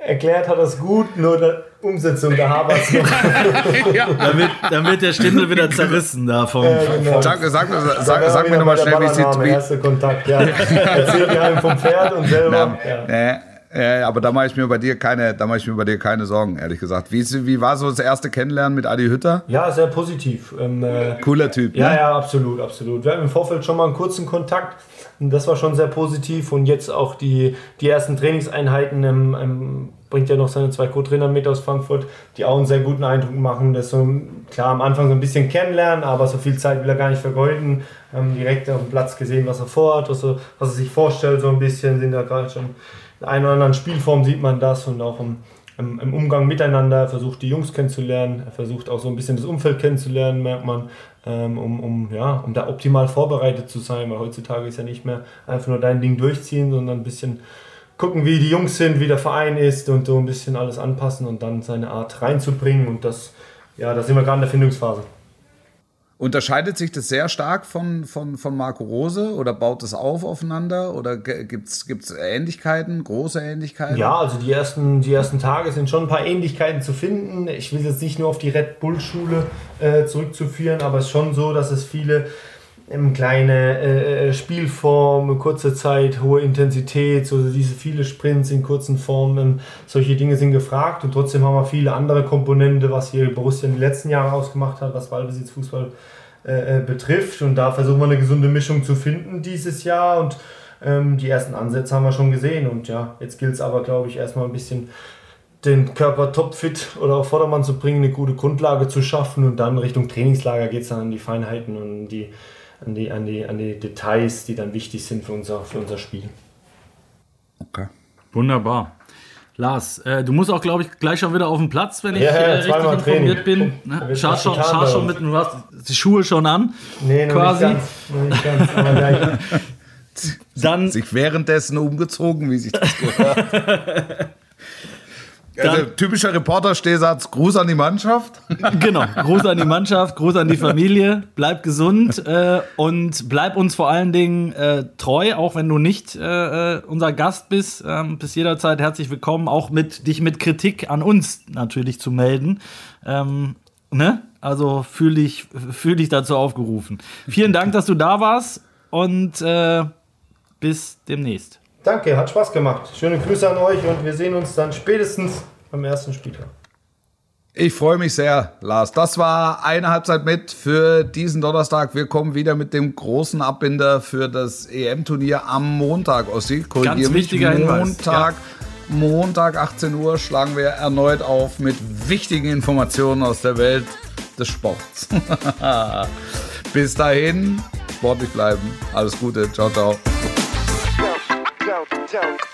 erklärt hat das gut, nur die Umsetzung, da habert es noch. ja. damit, damit der Stindel wieder zerrissen davon. Ja, genau. Sag, sag, sag, sag mir nochmal schnell, wie es sieht. Erste Kontakt, ja. Erzählt mir einem vom Pferd und selber. Na, ja. Äh, aber da mache ich mir bei dir keine, da mache ich mir bei dir keine Sorgen, ehrlich gesagt. Wie, wie war so das erste Kennenlernen mit Adi Hütter? Ja, sehr positiv. Ähm, äh, Cooler Typ. Ja, ne? ja, absolut, absolut. Wir hatten im Vorfeld schon mal einen kurzen Kontakt. Das war schon sehr positiv und jetzt auch die, die ersten Trainingseinheiten ähm, ähm, bringt ja noch seine zwei Co-Trainer mit aus Frankfurt, die auch einen sehr guten Eindruck machen. Das so klar am Anfang so ein bisschen kennenlernen, aber so viel Zeit will er gar nicht vergeuden. Haben direkt auf dem Platz gesehen, was er vorhat, was er, was er sich vorstellt, so ein bisschen sind da gerade schon in einer oder anderen Spielform sieht man das und auch im, im, im, Umgang miteinander. Er versucht die Jungs kennenzulernen, er versucht auch so ein bisschen das Umfeld kennenzulernen, merkt man, ähm, um, um, ja, um da optimal vorbereitet zu sein, weil heutzutage ist ja nicht mehr einfach nur dein Ding durchziehen, sondern ein bisschen gucken, wie die Jungs sind, wie der Verein ist und so ein bisschen alles anpassen und dann seine Art reinzubringen und das, ja, da sind wir gerade in der Findungsphase. Unterscheidet sich das sehr stark von, von, von Marco Rose oder baut es auf aufeinander oder gibt es Ähnlichkeiten, große Ähnlichkeiten? Ja, also die ersten, die ersten Tage sind schon ein paar Ähnlichkeiten zu finden. Ich will jetzt nicht nur auf die Red Bull-Schule äh, zurückzuführen, aber es ist schon so, dass es viele ähm, kleine äh, äh Spielform, kurze Zeit, hohe Intensität, so diese viele Sprints in kurzen Formen, solche Dinge sind gefragt und trotzdem haben wir viele andere Komponente, was hier Borussia in den letzten Jahren ausgemacht hat, was Ballbesitz, Fußball äh, äh, betrifft. Und da versuchen wir eine gesunde Mischung zu finden dieses Jahr. Und ähm, die ersten Ansätze haben wir schon gesehen. Und ja, jetzt gilt es aber glaube ich erstmal ein bisschen den Körper topfit oder auf Vordermann zu bringen, eine gute Grundlage zu schaffen. Und dann Richtung Trainingslager geht es dann an die Feinheiten und die an die, an die, an die Details, die dann wichtig sind für unser, für unser Spiel. Okay. Wunderbar. Lars, äh, du musst auch, glaube ich, gleich schon wieder auf den Platz, wenn ich ja, äh, richtig informiert bin. Ne? Schau, schon, schau schon mit, du hast die Schuhe schon an. Nee, noch quasi. nicht ganz. Noch nicht ganz. Dann sich währenddessen umgezogen, wie sich das gehört. Also typischer Reporter-Stehsatz, Gruß an die Mannschaft. Genau, Gruß an die Mannschaft, Gruß an die Familie, bleib gesund äh, und bleib uns vor allen Dingen äh, treu, auch wenn du nicht äh, äh unser Gast bist. Ähm, bis jederzeit herzlich willkommen, auch mit dich mit Kritik an uns natürlich zu melden. Ähm, ne? Also fühle dich, fühl dich dazu aufgerufen. Vielen Dank, dass du da warst und äh, bis demnächst. Danke, hat Spaß gemacht. Schöne Grüße an euch und wir sehen uns dann spätestens beim ersten Spieltag. Ich freue mich sehr, Lars. Das war eine Halbzeit mit für diesen Donnerstag. Wir kommen wieder mit dem großen Abbinder für das EM-Turnier am Montag. Ossi, Ganz wichtiger Hinweis. Montag, ja. Montag 18 Uhr schlagen wir erneut auf mit wichtigen Informationen aus der Welt des Sports. Bis dahin, sportlich bleiben. Alles Gute. Ciao, ciao. Town.